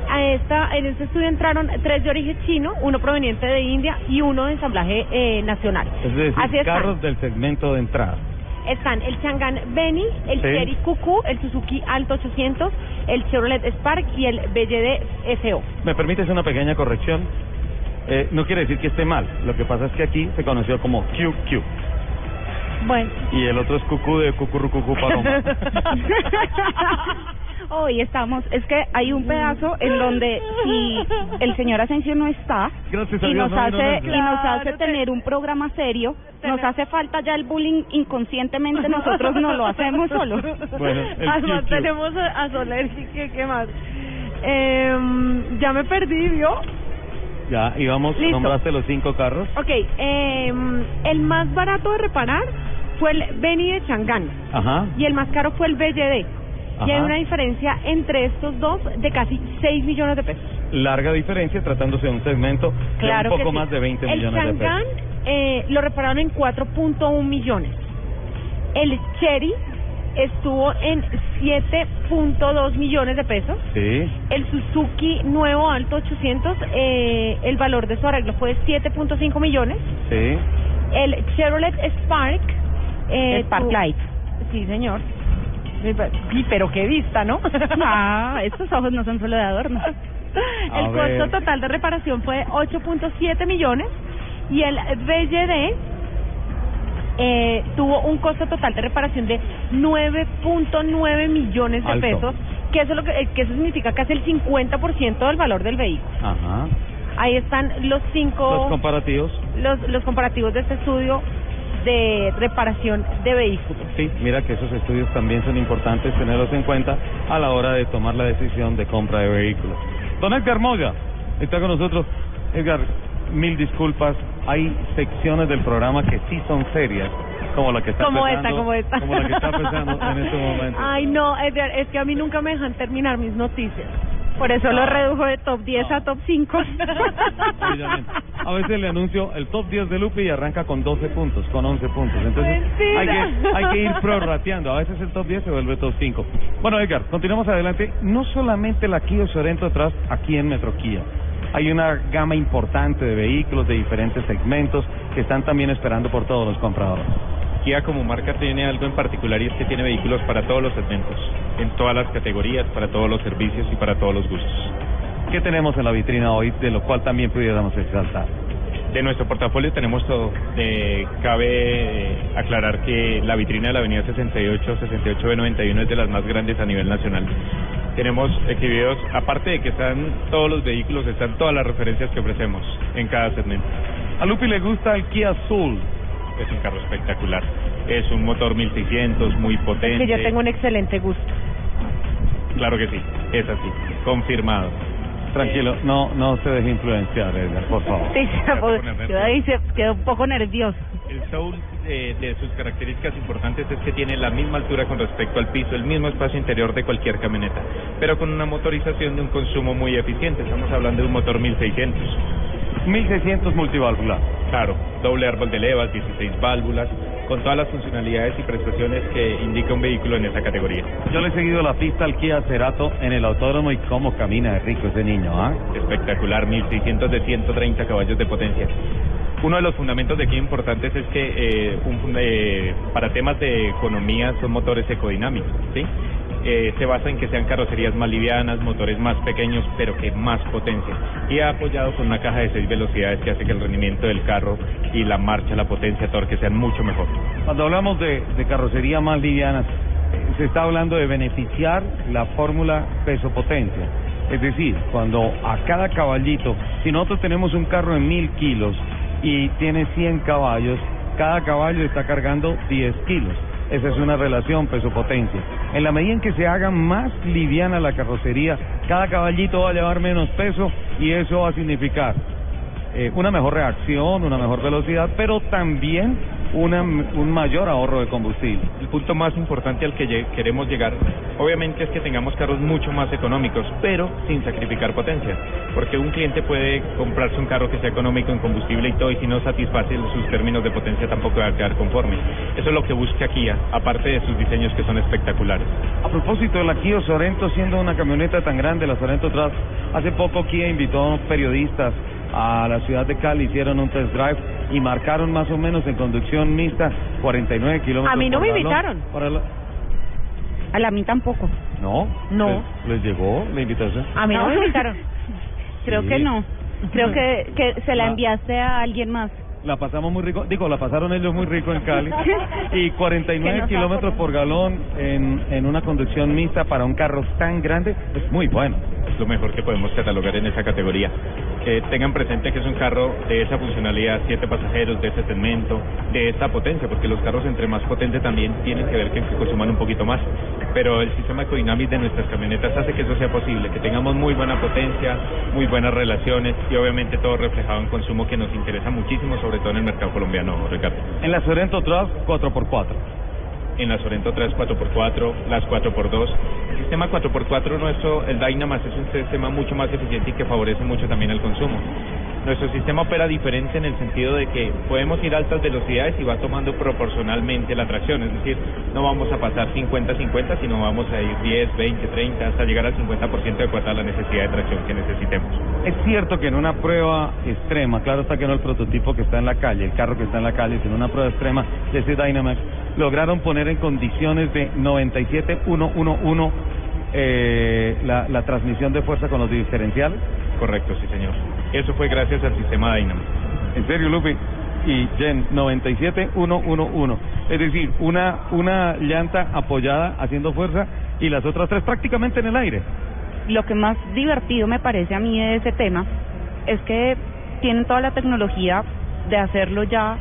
A esta, en este estudio entraron tres de origen chino, uno proveniente de India y uno de ensamblaje eh, nacional. Es decir, Así están. carros del segmento de entrada. Están el Chang'an Benny, el Sí. Cherry QQ, el Suzuki Alto 800, el Chevrolet Spark y el BYD SO. ¿Me permites una pequeña corrección? Eh, no quiere decir que esté mal. Lo que pasa es que aquí se conoció como QQ. Bueno. Y el otro es cucú de cucurrucucú paloma. Hoy estamos, es que hay un pedazo en donde si el señor Asensio no está Gracias a y Dios, nos no hace y nos hace Claro, tener un programa serio, nos hace falta ya el bullying inconscientemente nosotros no lo hacemos solo. Bueno, el Además QQ. tenemos a, a Soler, ¿qué, ¿qué más? Eh, ya me perdí, ¿vio? Ya, íbamos, Listo. nombraste los cinco carros. Ok, eh, el más barato de reparar fue el Benny de Chang'an Ajá. y el más caro fue el BYD. Y hay Ajá. una diferencia entre estos dos de casi 6 millones de pesos. larga diferencia tratándose de un segmento Claro de un poco sí. más de 20 El millones de Chang'an pesos. eh, lo repararon en 4.1 millones. El Cherry estuvo en 7.2 millones de pesos. Sí. El Suzuki nuevo Alto 800, eh, el valor de su arreglo fue 7.5 millones. Sí. El Chevrolet Spark. Eh, Spark Light. Sí, señor. Sí, pero qué vista, ¿no? Ah, estos ojos no son solo de adorno. El A costo ver. total de reparación fue 8.7 millones y el BLD eh, tuvo un costo total de reparación de 9.9 millones de Alto. pesos, que eso, lo que, eh, que eso significa casi el 50% del valor del vehículo. Ajá. Ahí están los cinco Los comparativos. los, los comparativos de este estudio de reparación de vehículos. Sí, mira que esos estudios también son importantes tenerlos en cuenta a la hora de tomar la decisión de compra de vehículos. Don Edgar Moya está con nosotros. Edgar, mil disculpas. Hay secciones del programa que sí son serias, como la que está Como esta, como esta. Como la que está en este momento. Ay, no, Edgar, es que a mí nunca me dejan terminar mis noticias. Por eso lo redujo de top 10 a top 5. Obviamente. A veces le anuncio el top 10 de Lupe y arranca con 12 puntos, con 11 puntos. Entonces Mentira. hay que, hay que ir prorrateando. A veces el top 10 se vuelve top 5. Bueno, Edgar, continuamos adelante. No solamente la Kia Sorento atrás aquí en Metro Kia. Hay una gama importante de vehículos de diferentes segmentos que están también esperando por todos los compradores. Kia como marca tiene algo en particular y es que tiene vehículos para todos los segmentos, en todas las categorías, para todos los servicios y para todos los gustos. ¿Qué tenemos en la vitrina hoy, de lo cual también pudiéramos exaltar? De nuestro portafolio tenemos todo. Eh, cabe aclarar que la vitrina de la Avenida 68, 68B91 es de las más grandes a nivel nacional. Tenemos exhibidos, aparte de que están todos los vehículos, están todas las referencias que ofrecemos en cada segmento. A Lupi le gusta el Kia Soul. Es un carro espectacular. Es un motor 1600 muy potente. que yo tengo un excelente gusto. Claro que sí, es así, confirmado. Tranquilo, no no se deje influenciar, Edgar, por favor. Sí, pues, yo ahí se quedó un poco nervioso. El Soul eh, de sus características importantes es que tiene la misma altura con respecto al piso, el mismo espacio interior de cualquier camioneta, pero con una motorización de un consumo muy eficiente. Estamos hablando de un motor 1600. 1600 multiválvulas. Claro, doble árbol de levas, 16 válvulas, con todas las funcionalidades y prestaciones que indica un vehículo en esa categoría. Yo le he seguido la pista al Kia Cerato en el autódromo y cómo camina de rico ese niño, ¿ah? Espectacular, 1600 de 130 caballos de potencia. Uno de los fundamentos de aquí importantes es que eh, un- eh, para temas de economía son motores ecodinámicos, ¿sí? Eh, se basa en que sean carrocerías más livianas, motores más pequeños, pero que más potencia. Y ha apoyado con una caja de seis velocidades que hace que el rendimiento del carro y la marcha, la potencia, torque sean mucho mejor. Cuando hablamos de, de carrocería más livianas, eh, se está hablando de beneficiar la fórmula peso-potencia. Es decir, cuando a cada caballito, si nosotros tenemos un carro en mil kilos y tiene 100 caballos, cada caballo está cargando 10 kilos. Esa es una relación peso-potencia. En la medida en que se haga más liviana la carrocería, cada caballito va a llevar menos peso y eso va a significar eh, una mejor reacción, una mejor velocidad, pero también una, un mayor ahorro de combustible. El punto más importante al que queremos llegar, obviamente, es que tengamos carros mucho más económicos, pero sin sacrificar potencia. Porque un cliente puede comprarse un carro que sea económico en combustible y todo, y si no satisface sus términos de potencia, tampoco va a quedar conforme. Eso es lo que busca Kia, aparte de sus diseños que son espectaculares. A propósito de la Kia Sorento, siendo una camioneta tan grande, la Sorento Trust, hace poco Kia invitó a unos periodistas a la ciudad de Cali, hicieron un test drive y marcaron más o menos en conducción mixta 49 kilómetros A mí no me invitaron. A la mí tampoco. No. No. ¿Les, les llegó la invitación? A mí no me invitaron. Creo Sí. que no. Creo que, que se La- enviaste a alguien más. La pasamos muy rico, digo, la pasaron ellos muy rico en Cali. Y 49 Que no kilómetros por galón en, en una conducción mixta para un carro tan grande es muy bueno. Es lo mejor que podemos catalogar en esa categoría. Que tengan presente que es un carro de esa funcionalidad, siete pasajeros, de ese segmento, de esta potencia, porque los carros entre más potentes también tienen que ver que, que consuman un poquito más. Pero el sistema ecodinámico de nuestras camionetas hace que eso sea posible, que tengamos muy buena potencia, muy buenas relaciones y obviamente todo reflejado en consumo que nos interesa muchísimo, sobre todo en el mercado colombiano, Ricardo. En la Sorento Trust 4x4. en la Sorento 3 4x4, las 4x2. El sistema 4x4 nuestro, el Dynamax, es un sistema mucho más eficiente y que favorece mucho también el consumo. Nuestro sistema opera diferente en el sentido de que podemos ir a altas velocidades y va tomando proporcionalmente la tracción, es decir, no vamos a pasar 50-50, sino vamos a ir 10, 20, 30, hasta llegar al 50% de acuerdo a la necesidad de tracción que necesitemos. Es cierto que en una prueba extrema, claro está que no el prototipo que está en la calle, el carro que está en la calle, sino una prueba extrema ese Dynamax, lograron poner en condiciones de 97-111 eh, la, la transmisión de fuerza con los diferenciales. Correcto, sí señor. Eso fue gracias al sistema Dynamo. En serio, Lupi. Y Jen, 97-111. Es decir, una, una llanta apoyada haciendo fuerza y las otras tres prácticamente en el aire. Lo que más divertido me parece a mí de ese tema es que tienen toda la tecnología de hacerlo ya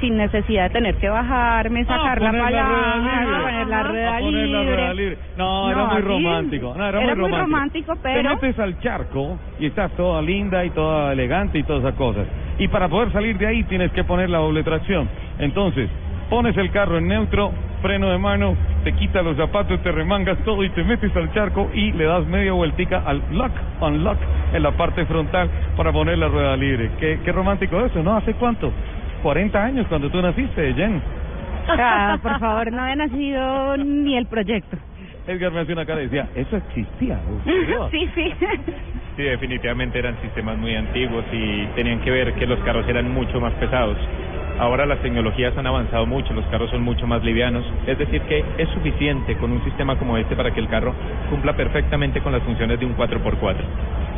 sin necesidad de tener que bajarme, sacar la Ah, poner la palanca, poner la rueda libre. No, era muy romántico. No, era, Era muy romántico, pero- Te metes al charco y estás toda linda y toda elegante y todas esas cosas. Y para poder salir de ahí tienes que poner la doble tracción. Entonces, pones el carro en neutro, freno de mano, te quitas los zapatos, te remangas todo y te metes al charco y le das media vueltica al lock, unlock en la parte frontal para poner la rueda libre. Qué, qué romántico eso, ¿no? ¿Hace cuánto? 40 años cuando tú naciste, Jen. Ah, por favor, no había nacido ni el proyecto. Edgar me hacía una cara y decía, eso existía. sí, sí. Sí, definitivamente eran sistemas muy antiguos y tenían que ver que los carros eran mucho más pesados. Ahora las tecnologías han avanzado mucho, los carros son mucho más livianos, es decir que es suficiente con un sistema como este para que el carro cumpla perfectamente con las funciones de un 4x4.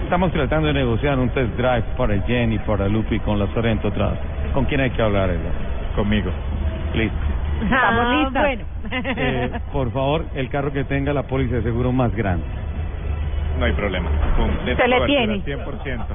Estamos tratando de negociar un test drive para Jen y para Lupi con la Sorento atrás. ¿Con quién hay que hablar? Conmigo. Listo. Estamos Ah, listas. bueno. Eh, por favor, el carro que tenga la póliza de seguro más grande. No hay problema. Se le tiene. 100%.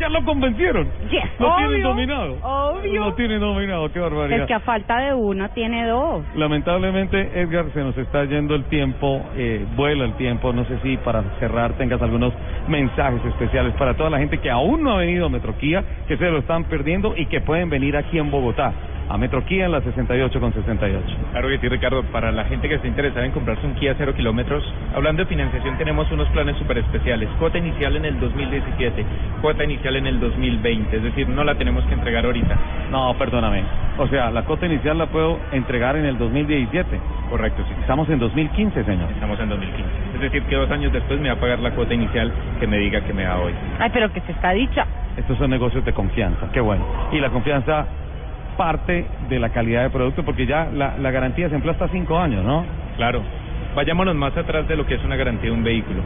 Ya lo convencieron. Yes, Lo tienen obvio, dominado. obvio. Lo tienen dominado. Qué barbaridad. Es que a falta de uno tiene dos. Lamentablemente, Edgar, se nos está yendo el tiempo, eh, vuela el tiempo. No sé si para cerrar tengas algunos mensajes especiales para toda la gente que aún no ha venido a Metroquía, que se lo están perdiendo y que pueden venir aquí en Bogotá, a Metroquía en la 68 con 68. Claro que sí, Ricardo. Para la gente que esté interesada en comprarse un Kia 0 kilómetros, hablando de financiación, tenemos unos planes súper especiales. Cuota inicial en el 2017, cuota inicial en el 2020. Es decir, no la tenemos que entregar ahorita. No, perdóname. O sea, la cuota inicial la puedo entregar en el 2017. Correcto, sí. Estamos en 2015, señor. Estamos en 2015. Es decir, que dos años después me va a pagar la cuota inicial que me diga que me da hoy. Ay, pero que se está dicha. Estos son negocios de confianza, qué bueno. Y la confianza parte de la calidad de producto, porque ya la, la garantía se emplea hasta cinco años, ¿no? Claro. Vayámonos más atrás de lo que es una garantía de un vehículo.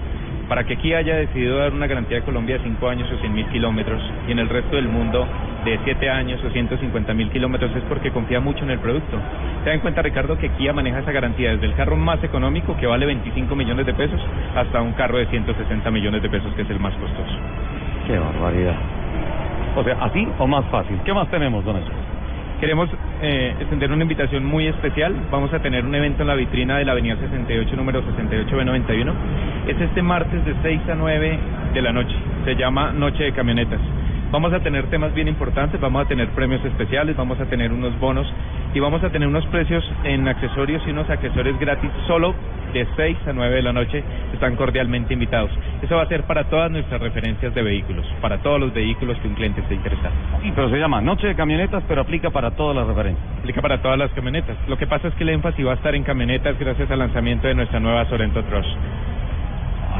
Para que aquí haya decidido dar una garantía de Colombia de 5 años o 100 mil kilómetros y en el resto del mundo de 7 años o 150 mil kilómetros es porque confía mucho en el producto. Ten en cuenta, Ricardo, que Kia maneja esa garantía desde el carro más económico, que vale 25 millones de pesos, hasta un carro de 160 millones de pesos, que es el más costoso. Qué barbaridad. O sea, así o más fácil. ¿Qué más tenemos, don Eso? Queremos eh, extender una invitación muy especial. Vamos a tener un evento en la vitrina de la Avenida 68, número 68B91. Es este martes de 6 a 9 de la noche. Se llama Noche de Camionetas. Vamos a tener temas bien importantes, vamos a tener premios especiales, vamos a tener unos bonos y vamos a tener unos precios en accesorios y unos accesorios gratis solo de 6 a 9 de la noche. Están cordialmente invitados. Eso va a ser para todas nuestras referencias de vehículos, para todos los vehículos que un cliente esté interesado. Sí, pero se llama Noche de Camionetas, pero aplica para todas las referencias. Aplica para todas las camionetas. Lo que pasa es que el énfasis va a estar en camionetas gracias al lanzamiento de nuestra nueva Sorento Truss.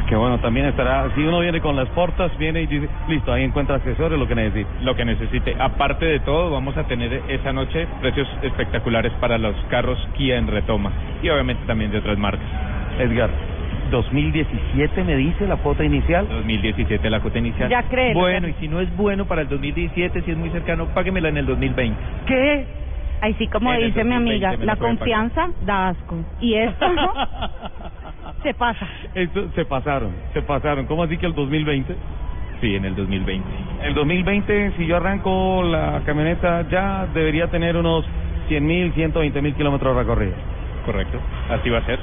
Qué bueno, también estará. Si uno viene con las portas, viene y dice, listo, ahí encuentra accesorios, lo que necesite. Lo que necesite. Aparte de todo, vamos a tener esa noche precios espectaculares para los carros Kia en retoma y obviamente también de otras marcas. Edgar, 2017 me dice la cuota inicial. 2017 la cuota inicial. Ya créelo, Bueno, ya. y si no es bueno para el 2017, si es muy cercano, páguemela en el 2020. ¿Qué? Ay, sí, como En dice mi 2020 amiga, la la pueden pagar. confianza da asco. Y esto se pasa. Esto, se pasaron, se pasaron. ¿Cómo así que el 2020? Sí, en el 2020. El 2020, si yo arranco la camioneta, ya debería tener unos 100 mil, 120 mil kilómetros recorridos. Correcto, así va a ser.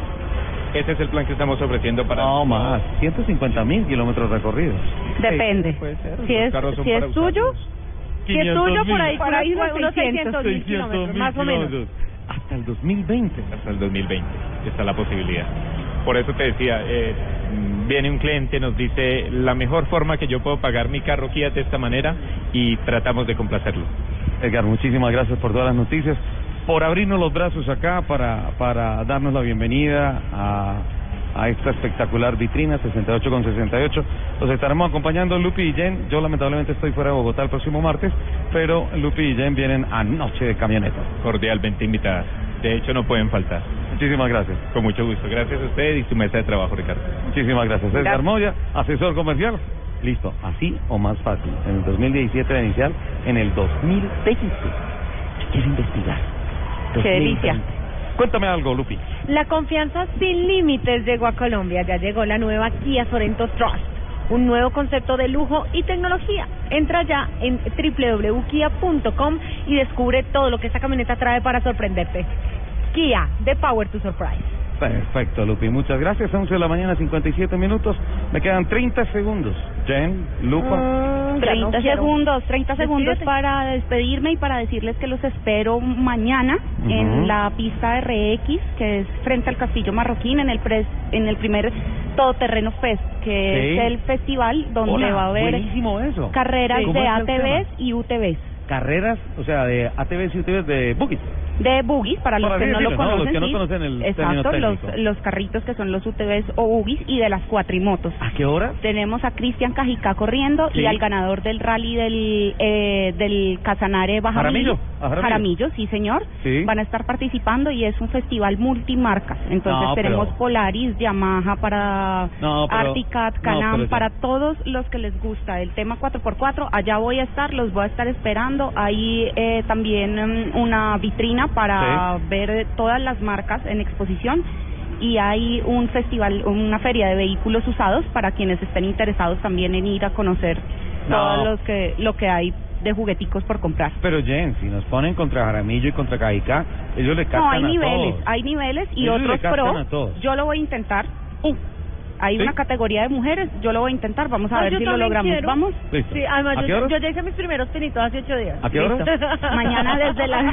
Ese es el plan que estamos ofreciendo para... No más, 150 mil kilómetros recorridos. Depende. puede ser. Si es, si es suyo, Si es tuyo, por ahí, Por ahí unos unos 600 mil 600 kilómetros, más o menos. hasta el 2020. Hasta el 2020 está la posibilidad. Por eso te decía, eh, viene un cliente, nos dice la mejor forma que yo puedo pagar mi carro Kia de esta manera y tratamos de complacerlo. Edgar, muchísimas gracias por todas las noticias, por abrirnos los brazos acá para, para darnos la bienvenida a, a esta espectacular vitrina 68 con 68. Los estaremos acompañando Lupi y Jen. Yo lamentablemente estoy fuera de Bogotá el próximo martes, pero Lupi y Jen vienen a Noche de Camioneta. Cordialmente invitadas. De hecho, no pueden faltar. Muchísimas gracias. Con mucho gusto. Gracias a usted y su mesa de trabajo, Ricardo. Muchísimas gracias. Edgar. Moya, asesor comercial. Listo, así o más fácil. En el 2017 de inicial, en el 2020. Quiero investigar. Qué delicia. Cuéntame algo, Lupi. La confianza sin límites llegó a Colombia. Ya llegó la nueva Kia Sorento Trust, un nuevo concepto de lujo y tecnología. Entra ya en www.kia.com y descubre todo lo que esta camioneta trae para sorprenderte. Kia, the power to surprise. Perfecto, Lupi. Muchas gracias. 11 de la mañana, 57 minutos. Me quedan 30 segundos. Jen, Lupa. Mm, 30 segundos, 30 segundos Despídete. para despedirme y para decirles que los espero mañana Ujú. en la pista RX, que es frente al Castillo Marroquín, en el pres, en el primer Todoterreno Fest, que Sí. es el festival donde Hola, va a haber eso. carreras Sí. ¿Cómo de ATVs y UTVs. Carreras, o sea, de ATVs y UTVs de boogies. De boogies, para los que no lo conocen. Los que no conocen el Exacto, los, los carritos que son los UTVs o boogies y de las cuatrimotos. ¿A qué hora? Tenemos a Cristian Cajicá corriendo Sí. y al ganador del rally del eh, del Casanare Baja Jaramillo, Jaramillo. sí señor. Sí. Van a estar participando y es un festival multimarcas. Entonces No, tenemos pero- Polaris, Yamaha para No, pero- Articat, Canam, para todos los que les gusta el tema 4x4. Allá voy a estar, los voy a estar esperando. Hay eh, también mm, una vitrina para ver todas las marcas en exposición y hay un festival, una feria de vehículos usados para quienes estén interesados también en ir a conocer No. todos los que lo que hay de jugueticos por comprar. Pero Jen, si nos ponen contra Jaramillo y contra Cajicá, ellos le captan No, hay a niveles, todos. hay niveles y Ellos otros pro. Yo lo voy a intentar. Uh, hay ¿Sí? una categoría de mujeres, yo lo voy a intentar, vamos a Ay, ver si lo logramos. quiero. Vamos. Listo. Sí, además ¿A yo, qué hora? yo ya hice mis primeros pinitos hace ocho días. ¿A qué hora? Mañana desde las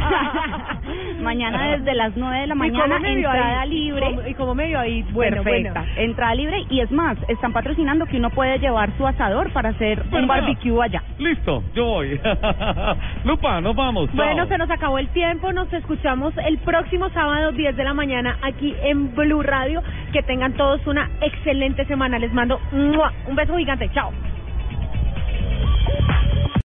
mañana desde las 9 de la ¿Y cómo mañana entrada ahí? libre. ¿Y cómo- ¿Y cómo me vio ahí? Bueno, Perfecta. bueno. Entrada libre y es más, están patrocinando que uno puede llevar su asador para hacer Bueno, un barbecue allá. Listo, yo voy. Lupa, nos vamos. chao. Bueno, se nos acabó el tiempo. Nos escuchamos el próximo sábado, 10 de la mañana, aquí en Blue Radio. Que tengan todos una excelente excelente semana. Les mando un beso gigante. Chao.